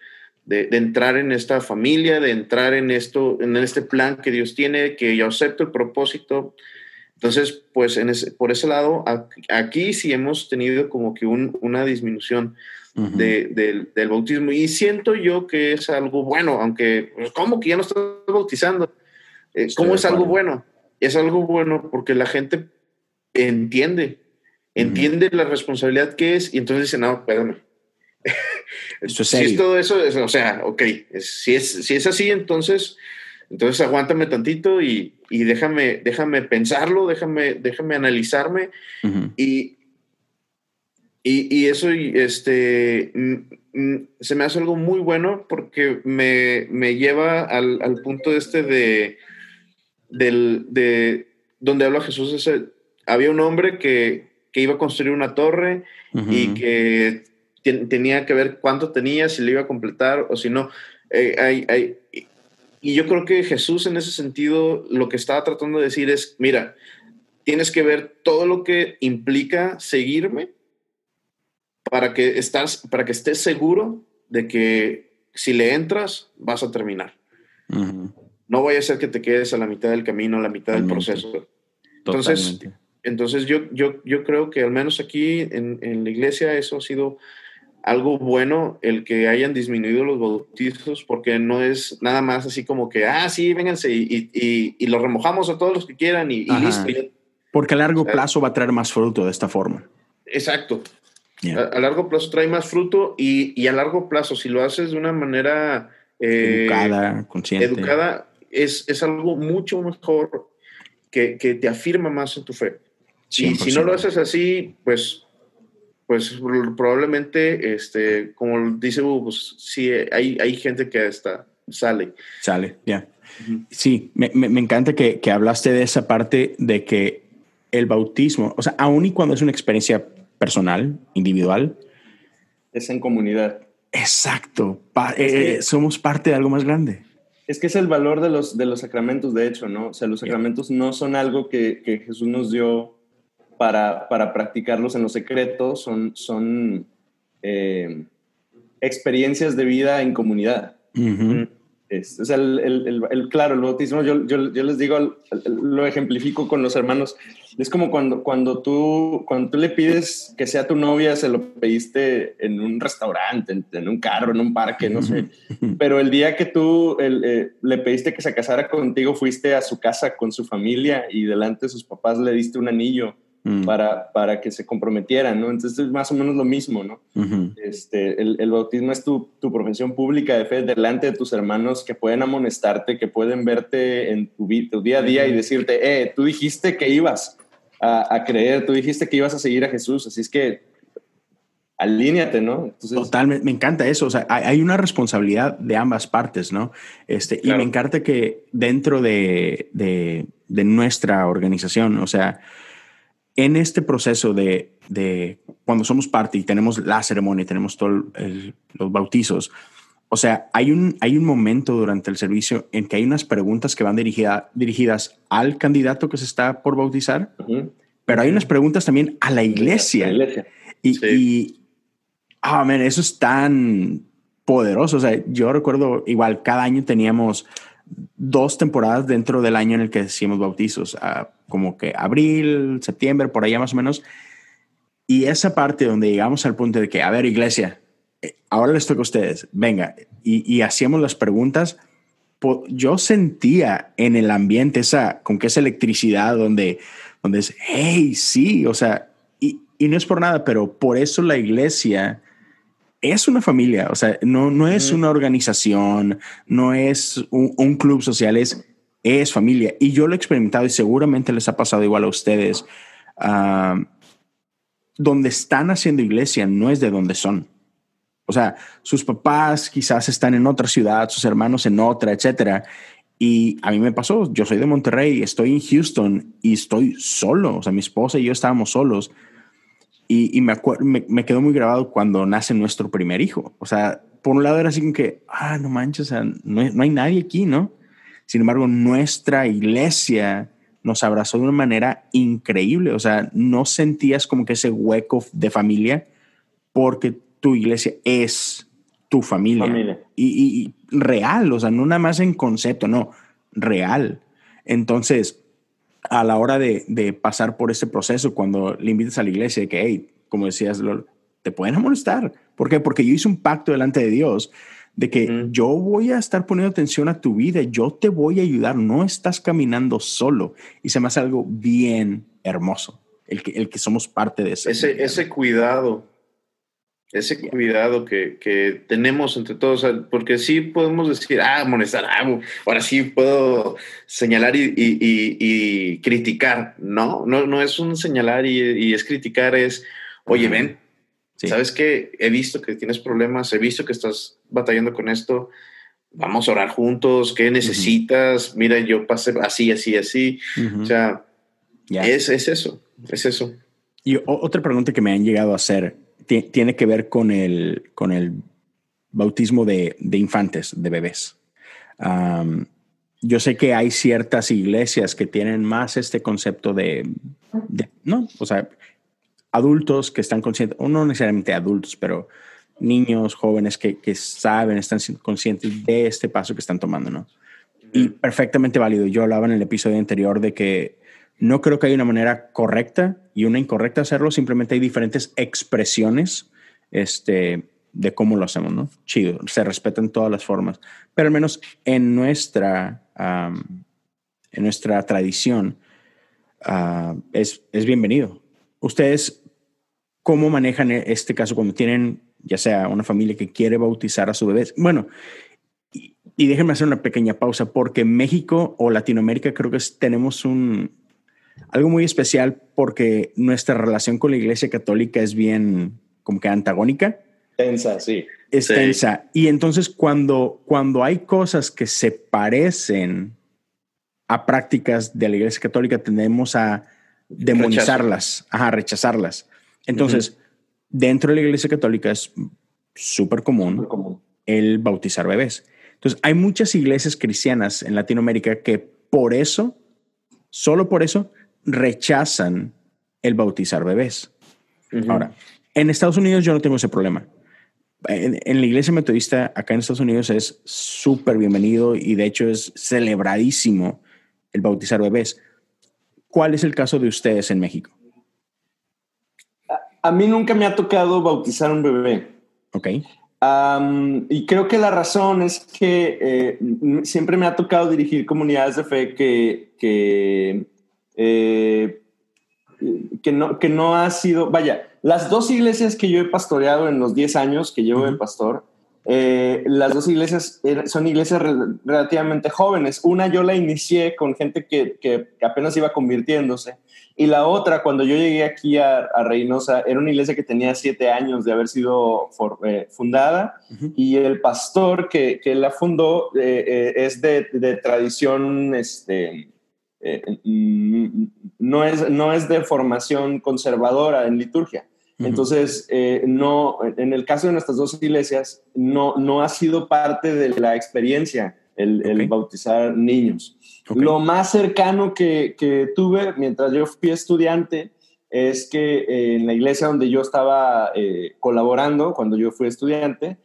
de, entrar en esta familia, de entrar en esto, en este plan que Dios tiene, que yo acepto el propósito, entonces, pues en ese, por ese lado, aquí sí hemos tenido como que una disminución del, bautismo y siento yo que es algo bueno, aunque, pues, ¿cómo que ya no estás bautizando? Eh, ¿Cómo es algo bueno? Es algo bueno porque la gente entiende, entiende la responsabilidad que es y entonces dice, no, espérame. [laughs] si es todo eso, o sea, ok, si, es, si es así, entonces entonces aguántame tantito y, déjame, déjame pensarlo, déjame, déjame analizarme y, y, eso este, se me hace algo muy bueno porque me, lleva al, punto este de, de donde habla Jesús. Ese, había un hombre que, iba a construir una torre y que tenía que ver cuánto tenía, si le iba a completar o si no. Eh, hay, hay, y yo creo que Jesús en ese sentido lo que estaba tratando de decir es, mira, tienes que ver todo lo que implica seguirme para que, estás, para que estés seguro de que si le entras vas a terminar. No vaya a ser que te quedes a la mitad del camino, a la mitad del proceso. Entonces, entonces yo, yo, yo creo que al menos aquí en, en la iglesia eso ha sido algo bueno el que hayan disminuido los bautizos, porque no es nada más así como que, ah, sí, vénganse y, y, y los remojamos a todos los que quieran y, listo. Porque a largo plazo va a traer más fruto de esta forma. Exacto. A, largo plazo trae más fruto y, a largo plazo, si lo haces de una manera eh, educada, consciente. Educada, es, es algo mucho mejor que, que, te afirma más en tu fe. Y si no lo haces así, pues pues probablemente, este, como dice pues sí, hay, hay gente que hasta sale. Sale, ya. Sí, me, me, encanta que, que, hablaste de esa parte de que el bautismo, o sea, aun y cuando es una experiencia personal, individual. Es en comunidad. Exacto. Eh, somos parte de algo más grande. Es que es el valor de los, de los sacramentos, de hecho, ¿no? O sea, los sacramentos no son algo que, que Jesús nos dio para, para practicarlos en los secretos, son, son eh, experiencias de vida en comunidad. es, el, el, el, claro, el bautismo, yo, yo, yo, les digo, lo ejemplifico con los hermanos. Es como cuando, cuando, tú, cuando tú le pides que sea tu novia, se lo pediste en un restaurante, en, un carro, en un parque, no sé. Pero el día que tú eh, le pediste que se casara contigo, fuiste a su casa con su familia y delante de sus papás le diste un anillo Mm. para, para que se comprometieran, ¿no? Entonces es más o menos lo mismo, ¿no? este, el, el, bautismo es tu, tu, profesión pública de fe delante de tus hermanos que pueden amonestarte, que pueden verte en tu, tu día a día y decirte, eh, tú dijiste que ibas a, a, creer, tú dijiste que ibas a seguir a Jesús, así es que alíñate, ¿no? Entonces, Totalmente, me encanta eso, o sea, hay, una responsabilidad de ambas partes, ¿no? Este, Y me encanta que dentro de, de, de nuestra organización, o sea, en este proceso de, de, cuando somos parte y tenemos la ceremonia, tenemos todos los bautizos, o sea, hay un, hay un momento durante el servicio en que hay unas preguntas que van dirigida, dirigidas al candidato que se está por bautizar, pero hay unas preguntas también a la iglesia. Y, y oh, eso es tan poderoso. O sea, yo recuerdo igual, cada año teníamos dos temporadas dentro del año en el que hacíamos bautizos, como que abril, septiembre, por allá más o menos. Y esa parte donde llegamos al punto de que, a ver, iglesia, eh, ahora les toca a ustedes, venga, y, hacíamos las preguntas, yo sentía en el ambiente esa, con que esa electricidad donde, donde es, hey, sí, o sea, y, y no es por nada, pero por eso la iglesia es una familia, o sea, no, no es una organización, no es un, club social, es, es, familia. Y yo lo he experimentado y seguramente les ha pasado igual a ustedes. Ah, donde están haciendo iglesia no es de donde son. O sea, sus papás quizás están en otra ciudad, sus hermanos en otra, etcétera. Y a mí me pasó, yo soy de Monterrey, estoy en Houston y estoy solo. O sea, mi esposa y yo estábamos solos y, me, quedó muy grabado cuando nace nuestro primer hijo. O sea, por un lado era así como que, ah, no manches, no, no hay nadie aquí, ¿no? Sin embargo, nuestra iglesia nos abrazó de una manera increíble. O sea, no sentías como que ese hueco de familia porque tu iglesia es tu familia. Y, y, real, o sea, no nada más en concepto, no, real. Entonces, a la hora de, de, pasar por ese proceso, cuando le invitas a la iglesia, de que, hey, como decías, te pueden molestar. ¿Por qué? Porque yo hice un pacto delante de Dios de que yo voy a estar poniendo atención a tu vida, yo te voy a ayudar, no estás caminando solo. Y se me hace algo bien hermoso, el que, el que somos parte de eso. Ese, ese cuidado ese cuidado que, que, tenemos entre todos, porque sí podemos decir, ah, molestar, ah, ahora sí puedo señalar y, y, y, criticar. No, no, no es un señalar y, es criticar, es, oye, ven, ¿sabes qué? He visto que tienes problemas, he visto que estás batallando con esto, vamos a orar juntos, ¿qué necesitas? Mira, yo pasé así, así, así. O sea, es, es eso, es eso. Y otra pregunta que me han llegado a hacer tiene que ver con el, con el bautismo de, de infantes, de bebés. yo sé que hay ciertas iglesias que tienen más este concepto de, no, o sea, adultos que están conscientes, o no necesariamente adultos, pero niños, jóvenes que, que saben, están conscientes de este paso que están tomando, ¿no? Y perfectamente válido. Yo hablaba en el episodio anterior de que no creo que haya una manera correcta y una incorrecta hacerlo, simplemente hay diferentes expresiones este, de cómo lo hacemos, ¿no? Chido, se respetan todas las formas, pero al menos en nuestra, en nuestra tradición ah, es, es bienvenido. Ustedes, ¿cómo manejan este caso cuando tienen ya sea una familia que quiere bautizar a su bebé? Bueno, y, déjenme hacer una pequeña pausa porque México o Latinoamérica creo que tenemos un, algo muy especial porque nuestra relación con la Iglesia Católica es bien como que antagónica. Tensa, sí. Es tensa. Y entonces cuando, cuando hay cosas que se parecen a prácticas de la Iglesia Católica, tendemos a demonizarlas, a rechazarlas. Entonces, dentro de la Iglesia Católica es súper común, común el bautizar bebés. Entonces, hay muchas iglesias cristianas en Latinoamérica que por eso, solo por eso, rechazan el bautizar bebés. Ahora, en Estados Unidos yo no tengo ese problema. En, la iglesia metodista acá en Estados Unidos es súper bienvenido y de hecho es celebradísimo el bautizar bebés. ¿Cuál es el caso de ustedes en México? A, mí nunca me ha tocado bautizar un bebé. Ok. y creo que la razón es que eh, siempre me ha tocado dirigir comunidades de fe que, que eh, que, no, que no ha sido, vaya, las dos iglesias que yo he pastoreado en los 10 años que llevo de pastor, eh, las dos iglesias son iglesias relativamente jóvenes. Una yo la inicié con gente que, que, apenas iba convirtiéndose. Y la otra, cuando yo llegué aquí a, Reynosa, era una iglesia que tenía siete años de haber sido eh, fundada. Y el pastor que, que la fundó es de, de tradición este, eh, mm, no, es, no es de formación conservadora en liturgia. Entonces, eh, no, en el caso de nuestras dos iglesias, no, no ha sido parte de la experiencia el, bautizar niños. Lo más cercano que, que, tuve mientras yo fui estudiante es que eh, en la iglesia donde yo estaba colaborando, cuando yo fui estudiante,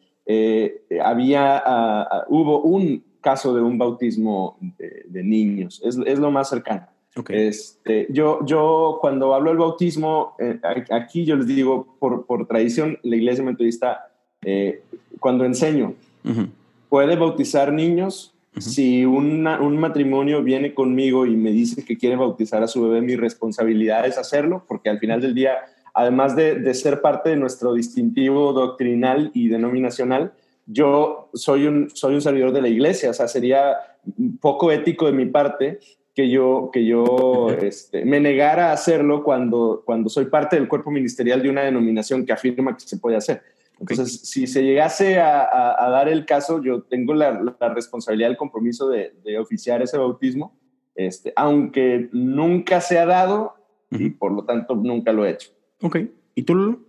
había, ah, ah, hubo un caso de un bautismo de, niños. Es, es, lo más cercano. Este, yo, yo cuando hablo del bautismo, eh, aquí yo les digo, por, por, tradición, la iglesia metodista, eh, cuando enseño, puede bautizar niños. Si un matrimonio viene conmigo y me dice que quiere bautizar a su bebé, mi responsabilidad es hacerlo, porque al final del día, además de, de ser parte de nuestro distintivo doctrinal y denominacional, yo soy un, soy un servidor de la iglesia, o sea, sería poco ético de mi parte que yo, que yo este, me negara a hacerlo cuando, cuando soy parte del cuerpo ministerial de una denominación que afirma que se puede hacer. Entonces, si se llegase a, dar el caso, yo tengo la, responsabilidad, el compromiso de, oficiar ese bautismo, este, aunque nunca se ha dado y por lo tanto nunca lo he hecho. Ok. ¿Y tú,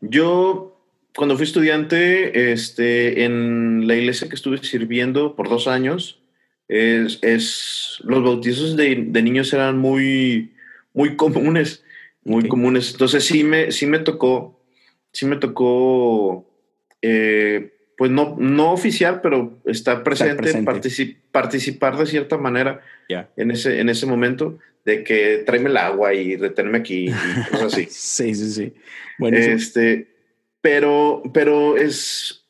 Yo cuando fui estudiante, este, en la iglesia que estuve sirviendo por dos años, es, es los bautizos de, de, niños eran muy, muy comunes, muy comunes. Entonces sí me, sí me tocó, sí me tocó, eh, pues no, no oficiar, pero estar presente, participar de cierta manera en, ese, en ese momento de que tráeme el agua y retenerme aquí y cosas así. [laughs] sí, sí, sí. Bueno, este, pero, pero es,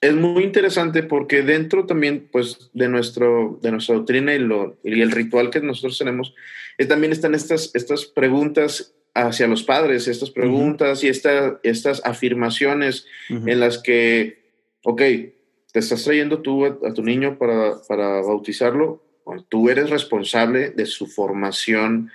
es muy interesante porque dentro también pues, de, nuestro, de nuestra doctrina y, lo, y el ritual que nosotros tenemos, eh, también están estas, estas preguntas hacia los padres, estas preguntas y esta, estas afirmaciones en las que, ok, te estás trayendo tú a, tu niño para, para bautizarlo, tú eres responsable de su formación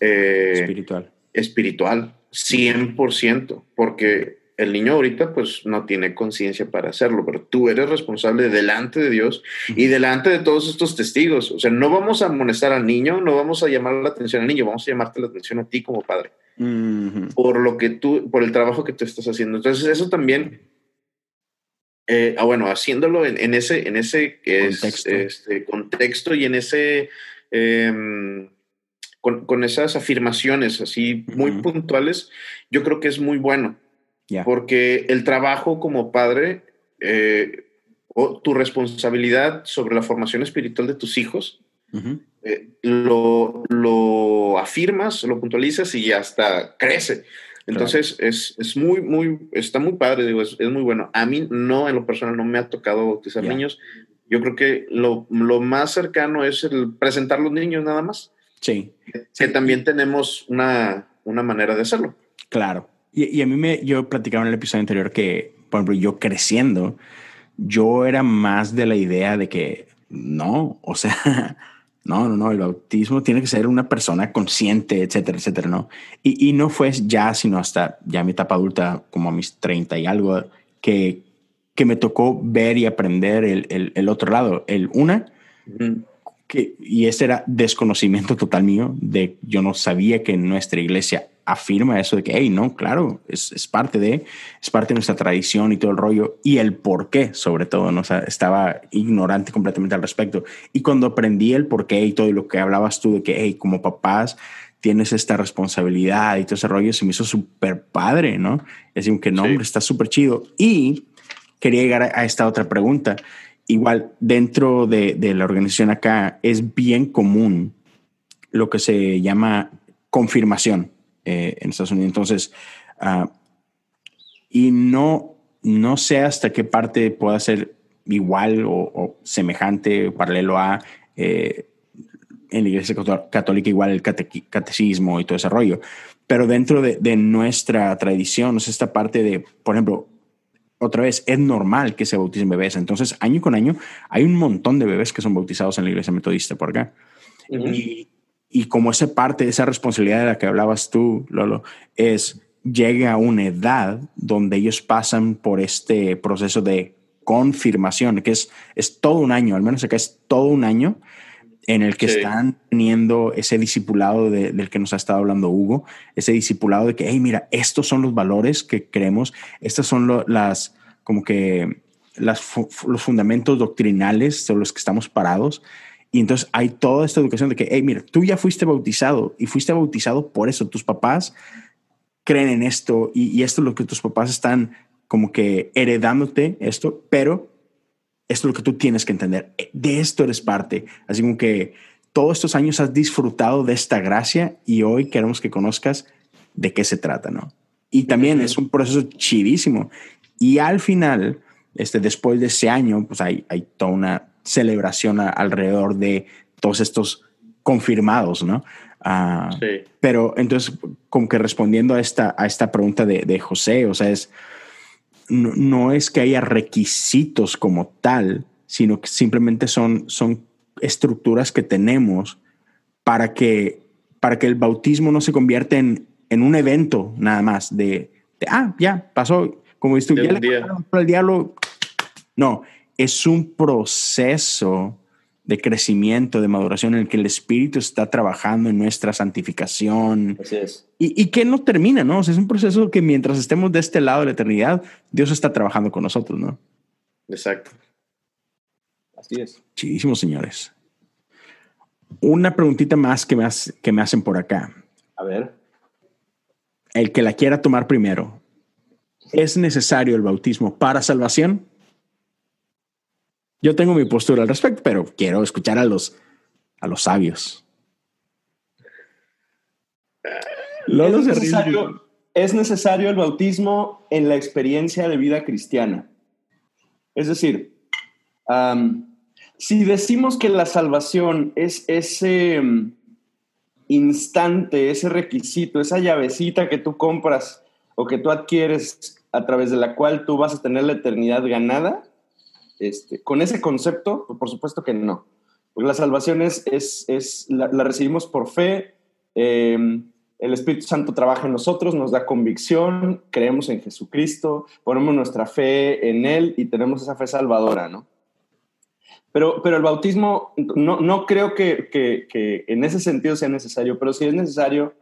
eh, espiritual. Espiritual, 100%, porque el niño ahorita pues no tiene conciencia para hacerlo, pero tú eres responsable delante de Dios y delante de todos estos testigos. O sea, no vamos a amonestar al niño, no vamos a llamar la atención al niño, vamos a llamarte la atención a ti como padre. Por lo que tú, por el trabajo que tú estás haciendo. Entonces, eso también, eh, ah, bueno, haciéndolo en, ese, en ese contexto. Este, contexto y en ese... Em, con, esas afirmaciones así muy puntuales, yo creo que es muy bueno. Porque el trabajo como padre, eh, o tu responsabilidad sobre la formación espiritual de tus hijos, eh, lo, lo, afirmas, lo puntualizas y hasta crece. Entonces, es, es, muy, muy, está muy padre, digo, es, es, muy bueno. A mí no, en lo personal, no me ha tocado bautizar niños. Yo creo que lo, lo, más cercano es el presentar los niños nada más. Sí. Que también tenemos una, una manera de hacerlo. Claro. Y, y, a mí me, yo platicaba en el episodio anterior que, por ejemplo, yo creciendo, yo era más de la idea de que no, o sea, [laughs] no, no, no, el bautismo tiene que ser una persona consciente, etcétera, etcétera, ¿no? Y, y no fue ya, sino hasta ya mi etapa adulta, como a mis 30 y algo, que, que me tocó ver y aprender el, el, el otro lado. El una, que, y ese era desconocimiento total mío, de yo no sabía que en nuestra iglesia afirma eso de que, hey, no, claro, es, es, parte de, es parte de nuestra tradición y todo el rollo, y el por qué, sobre todo, ¿no? O sea, estaba ignorante completamente al respecto. Y cuando aprendí el por qué y todo lo que hablabas tú de que, hey, como papás, tienes esta responsabilidad y todo ese rollo, se me hizo súper padre, ¿no? Es decir, que no, hombre, está súper chido. Y quería llegar a, a, esta otra pregunta. Igual, dentro de, de la organización acá, es bien común lo que se llama confirmación eh, en Estados Unidos. Entonces, uh, y no, no sé hasta qué parte pueda ser igual o, o semejante, paralelo a eh, en la Iglesia Católica, igual el cate catecismo y todo ese rollo. Pero dentro de, de nuestra tradición, es esta parte de, por ejemplo, otra vez, es normal que se bauticen bebés. Entonces, año con año, hay un montón de bebés que son bautizados en la iglesia metodista por acá. Uh -huh. y, y como esa parte, esa responsabilidad de la que hablabas tú, Lolo, es llega a una edad donde ellos pasan por este proceso de confirmación, que es, es todo un año, al menos acá es todo un año en el que sí. están teniendo ese discipulado de, del que nos ha estado hablando Hugo, ese discipulado de que, hey, mira, estos son los valores que creemos, estas son lo, las, como que las, los fundamentos doctrinales sobre los que estamos parados y entonces hay toda esta educación de que, hey, mira, tú ya fuiste bautizado y fuiste bautizado por eso. Tus papás creen en esto y, y esto es lo que tus papás están como que heredándote esto, pero esto es lo que tú tienes que entender. De esto eres parte. Así como que todos estos años has disfrutado de esta gracia y hoy queremos que conozcas de qué se trata, ¿no? Y también es un proceso chidísimo. Y al final, este, después de ese año, pues hay, hay toda una celebración a, alrededor de todos estos confirmados, ¿no? Uh, sí. Pero entonces, como que respondiendo a esta, a esta pregunta de, de José, o sea, es, no, no, es que haya requisitos como tal, sino que simplemente son, son estructuras que tenemos para que, para que el bautismo no se convierta en, en un evento nada más de, de ah, ya pasó, como viste, ya le el diablo. No, es un proceso de crecimiento, de maduración en el que el Espíritu está trabajando en nuestra santificación. Así es. Y, y que no termina, ¿no? O sea, es un proceso que mientras estemos de este lado de la eternidad, Dios está trabajando con nosotros, ¿no? Exacto. Así es. Chidísimo, señores. Una preguntita más que me, hace, que me hacen por acá. A ver. El que la quiera tomar primero. ¿Es necesario el bautismo para salvación? Yo tengo mi postura al respecto, pero quiero escuchar a los, a los sabios. Lolo es, necesario, es necesario el bautismo en la experiencia de vida cristiana. Es decir, um, si decimos que la salvación es ese um, instante, ese requisito, esa llavecita que tú compras o que tú adquieres a través de la cual tú vas a tener la eternidad ganada, este, con ese concepto, por supuesto que no. Porque la salvación es, es, la, recibimos por fe, eh, el Espíritu Santo trabaja en nosotros, nos da convicción, creemos en Jesucristo, ponemos nuestra fe en Él y tenemos esa fe salvadora, ¿no? Pero, pero el bautismo no, no creo que, que, que en ese sentido sea necesario, pero sí es necesario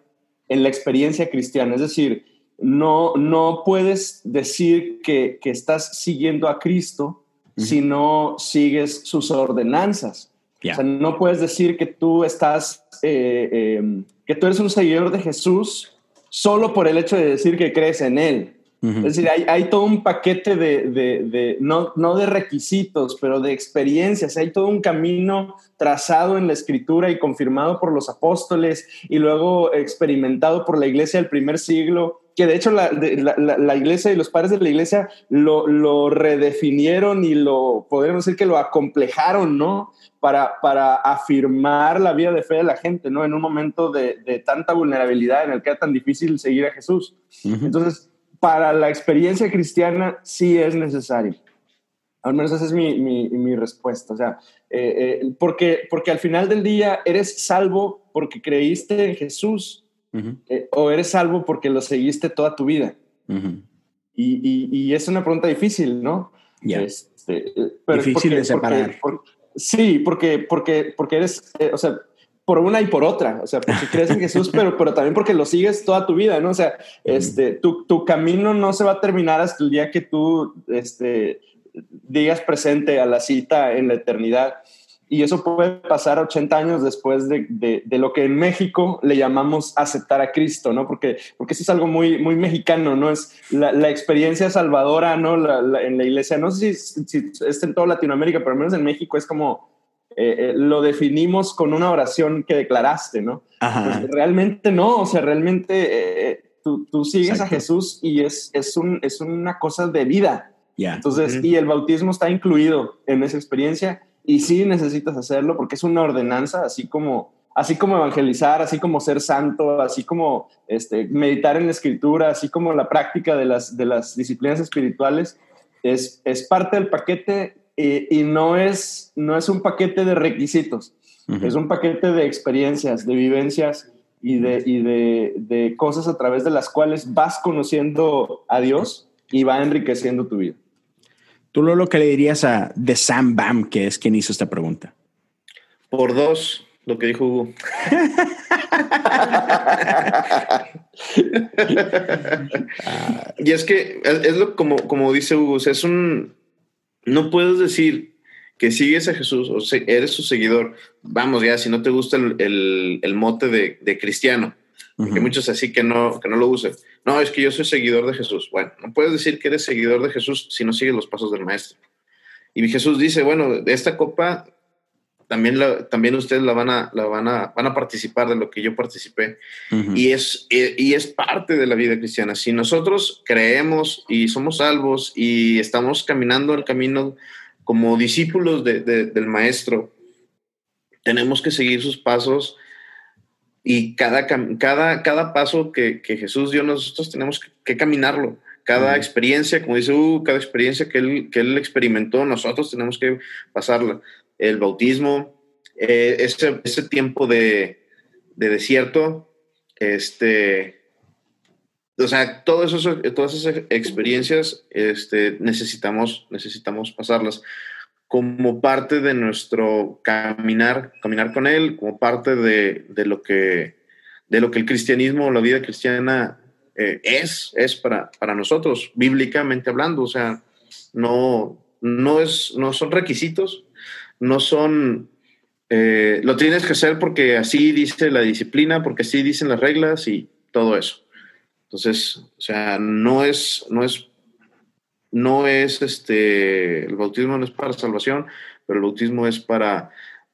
en la experiencia cristiana. Es decir, no, no puedes decir que, que estás siguiendo a Cristo si no sigues sus ordenanzas. Yeah. O sea, no puedes decir que tú estás, eh, eh, que tú eres un seguidor de Jesús solo por el hecho de decir que crees en Él. Es decir, hay, hay, todo un paquete de, de, de, no, no de requisitos, pero de experiencias. Hay todo un camino trazado en la escritura y confirmado por los apóstoles y luego experimentado por la iglesia del primer siglo, que de hecho la, la, la iglesia y los padres de la iglesia lo, lo, redefinieron y lo, podríamos decir que lo acomplejaron, ¿no? Para, para afirmar la vida de fe de la gente, ¿no? En un momento de, de tanta vulnerabilidad en el que era tan difícil seguir a Jesús. Entonces, para la experiencia cristiana sí es necesario. Al menos esa es mi, mi, mi respuesta. O sea, eh, eh, porque, porque al final del día eres salvo porque creíste en Jesús uh -huh. eh, o eres salvo porque lo seguiste toda tu vida. Uh -huh. y, y, y, es una pregunta difícil, ¿no? Yeah. Este, pero difícil porque, de separar. Porque, porque, sí, porque, porque, porque eres, eh, o sea, por una y por otra, o sea, porque crees en [laughs] Jesús, pero, pero también porque lo sigues toda tu vida, ¿no? O sea, este, tu, tu camino no se va a terminar hasta el día que tú este, digas presente a la cita en la eternidad. Y eso puede pasar 80 años después de, de, de, lo que en México le llamamos aceptar a Cristo, ¿no? Porque, porque eso es algo muy, muy mexicano, ¿no? Es la, la experiencia salvadora, ¿no? La, la, en la iglesia, no sé si, si es en toda Latinoamérica, pero al menos en México es como eh, eh, lo definimos con una oración que declaraste, ¿no? Pues realmente no, o sea, realmente eh, tú, tú, sigues Exacto. a Jesús y es, es, un, es una cosa de vida. Yeah. Entonces, y el bautismo está incluido en esa experiencia y sí necesitas hacerlo porque es una ordenanza, así como, así como evangelizar, así como ser santo, así como este, meditar en la escritura, así como la práctica de las, de las disciplinas espirituales, es, es parte del paquete y, y, no, es, no es un paquete de requisitos, uh -huh. es un paquete de experiencias, de vivencias y, de, y de, de, cosas a través de las cuales vas conociendo a Dios y va enriqueciendo tu vida. Tú lo que le dirías a The Sam Bam, que es quien hizo esta pregunta. Por dos, lo que dijo Hugo. [laughs] [laughs] y es que es lo como, como dice Hugo, o sea, es un, no puedes decir que sigues a Jesús o eres su seguidor. Vamos, ya, si no te gusta el, el, el mote de, de cristiano, uh -huh. que muchos así que no, que no lo usen. No, es que yo soy seguidor de Jesús. Bueno, no puedes decir que eres seguidor de Jesús si no sigues los pasos del Maestro. Y Jesús dice, bueno, de esta copa también, la, también ustedes la van a, la van, a, van a participar de lo que yo participé. Uh -huh. y, es, y es parte de la vida cristiana. Si nosotros creemos y somos salvos y estamos caminando el camino como discípulos de, de, del Maestro, tenemos que seguir sus pasos y cada, cada, cada paso que, que Jesús dio, nosotros tenemos que, que caminarlo. Cada uh -huh. experiencia, como dice, uh, cada experiencia que él, que él experimentó, nosotros tenemos que pasarla el bautismo, eh, ese, ese, tiempo de, de, desierto, este, o sea, todo eso, todas esas experiencias este, necesitamos, necesitamos pasarlas como parte de nuestro caminar, caminar con Él, como parte de, de lo, que, de lo que el cristianismo, la vida cristiana eh, es, es para, para nosotros, bíblicamente hablando, o sea, no, no, es, no son requisitos, no son, eh, lo tienes que hacer porque así dice la disciplina, porque así dicen las reglas y todo eso. Entonces, o sea, no es, no es, no es este, el bautismo no es para salvación, pero el bautismo es para,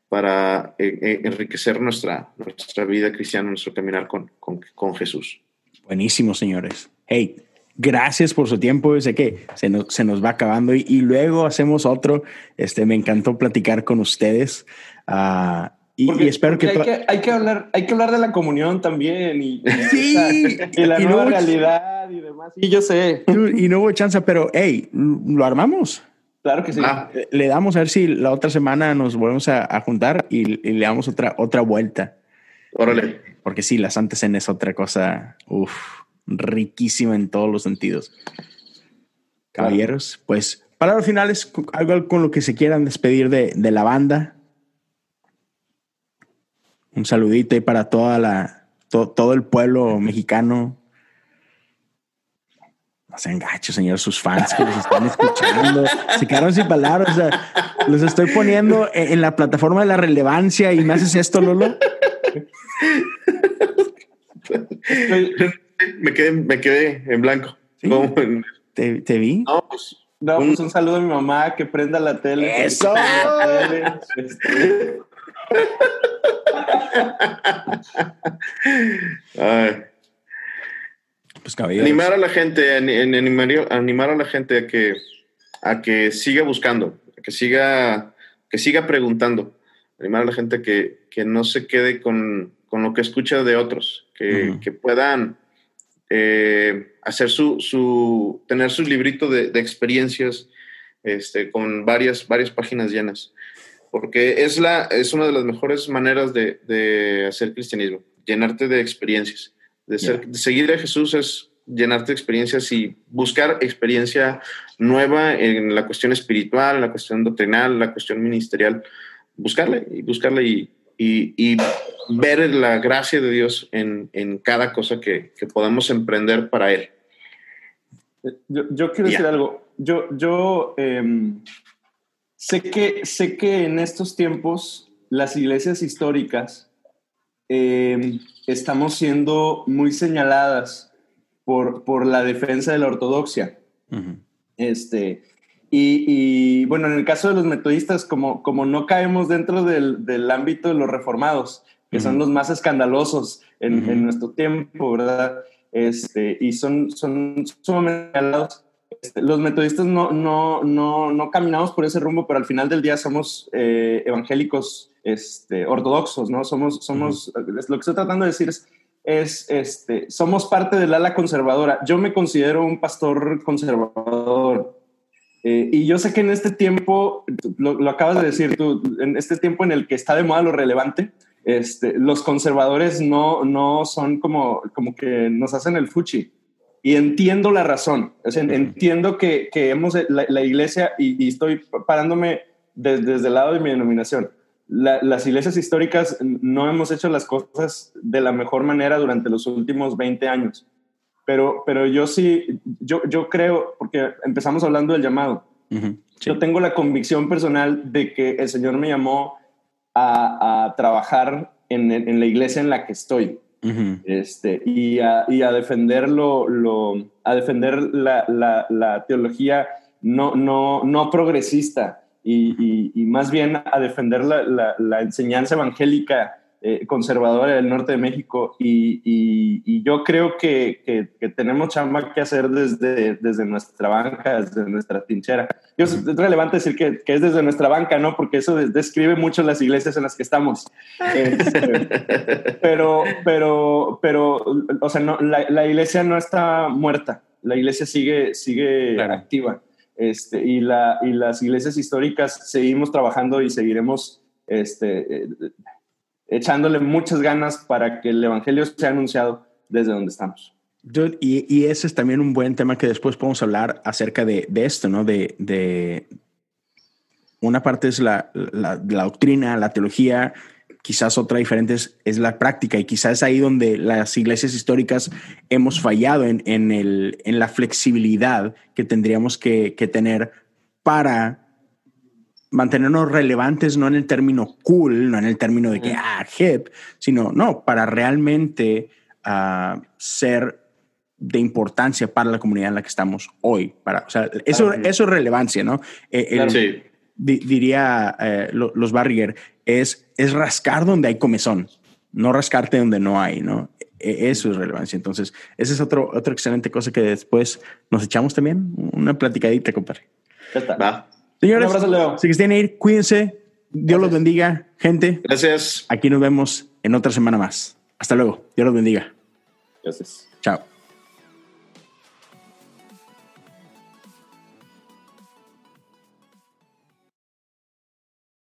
para eh, eh, enriquecer nuestra, nuestra vida cristiana, nuestro caminar con, con, con Jesús. Buenísimo, señores. Hey, gracias por su tiempo. Sé que se nos, se nos va acabando y, y, luego hacemos otro. Este, me encantó platicar con ustedes. Uh, y, porque, y, espero que, hay que, hay que hablar hay que hablar de la comunión también y, sí, y la y nueva no realidad y demás. Y yo sé. y no hubo chance pero hey lo armamos. Claro que sí. Ah, le damos a ver si la otra semana nos volvemos a, a juntar y, y, le damos otra otra vuelta. Órale. Porque sí la Santa Cena es otra cosa uff riquísima en todos los sentidos. Caballeros, pues palabras finales, algo con lo que se quieran despedir de, de la banda. Un saludito para toda la, to, todo el pueblo mexicano. No sean gachos, señor, sus fans que los están escuchando. se quedaron sin palabras. O sea, los estoy poniendo en, en la plataforma de la relevancia y me haces esto, Lolo me quedé, me quedé en blanco. [laughs] ¿Te, ¿Te, vi? No, pues, no, un, pues un saludo a mi mamá que prenda la tele. ¡Eso! [laughs] [laughs] Pues, animar a la gente, animar, animar a la gente a que, a que siga buscando, a que siga, que siga preguntando, animar a la gente que, que no se quede con, con, lo que escucha de otros, que, que puedan eh, hacer su, su, tener su librito de, de, experiencias este, con varias, varias páginas llenas porque es, la, es una de las mejores maneras de, de hacer cristianismo, llenarte de experiencias. De, ser, de, seguir a Jesús es llenarte de experiencias y buscar experiencia nueva en la cuestión espiritual, en la cuestión doctrinal, en la cuestión ministerial. Buscarle y buscarle y, y, y ver la gracia de Dios en, en cada cosa que, que, podamos emprender para Él. Yo, yo quiero yeah. decir algo. Yo, yo eh, Sé que, sé que en estos tiempos las iglesias históricas eh, estamos siendo muy señaladas por, por, la defensa de la ortodoxia. Uh -huh. este, y, y, bueno, en el caso de los metodistas, como, como no caemos dentro del, del ámbito de los reformados, que uh -huh. son los más escandalosos en, uh -huh. en nuestro tiempo, ¿verdad? Este, y son, son sumamente este, los metodistas no, no, no, no, caminamos por ese rumbo, pero al final del día somos eh, evangélicos este, ortodoxos, ¿no? Somos, somos, uh -huh. lo que estoy tratando de decir es, es, este, somos parte del ala conservadora. Yo me considero un pastor conservador. Eh, y yo sé que en este tiempo, lo, lo, acabas de decir tú, en este tiempo en el que está de moda lo relevante, este, los conservadores no, no son como, como que nos hacen el fuchi y entiendo la razón. O sea, entiendo que, que hemos, la, la iglesia, y, y, estoy parándome desde, desde el lado de mi denominación, la, las iglesias históricas no hemos hecho las cosas de la mejor manera durante los últimos 20 años. Pero, pero yo sí, yo, yo creo, porque empezamos hablando del llamado, uh -huh, sí. yo tengo la convicción personal de que el Señor me llamó a, a trabajar en, en la iglesia en la que estoy. Uh -huh. este, y, a, y a defender, lo, lo, a defender la, la, la, teología no, no, no progresista y, y, y, más bien a defender la, la enseñanza evangélica eh, conservadora del norte de México y, y, y yo creo que, que, que, tenemos chamba que hacer desde, desde nuestra banca, desde nuestra trinchera. Yo, es relevante decir que, que, es desde nuestra banca, ¿no? Porque eso describe mucho las iglesias en las que estamos. Este, pero, pero, pero, o sea, no, la, la, iglesia no está muerta, la iglesia sigue, sigue claro. activa. Este, y, la, y las iglesias históricas seguimos trabajando y seguiremos este, eh, echándole muchas ganas para que el Evangelio sea anunciado desde donde estamos. Y, y, ese es también un buen tema que después podemos hablar acerca de, de esto, ¿no? De, de, una parte es la, la, la, doctrina, la teología, quizás otra diferente es, es, la práctica y quizás es ahí donde las iglesias históricas hemos fallado en, en, el, en la flexibilidad que tendríamos que, que tener para mantenernos relevantes no en el término cool, no en el término de que, ah, hip, sino, no, para realmente uh, ser de importancia para la comunidad en la que estamos hoy. Para, o sea, eso, eso es relevancia, ¿no? Eh, el, sí. di, diría eh, los Barriger, es, es rascar donde hay comezón, no rascarte donde no hay, ¿no? E, eso es relevancia. Entonces, esa es otro, otra excelente cosa que después nos echamos también, una platicadita, compadre. Ya está. Va. Señores, Un abrazo, Leo. si quieren ir, cuídense. Dios Gracias. los bendiga, gente. Gracias. Aquí nos vemos en otra semana más. Hasta luego. Dios los bendiga. Gracias. Chao.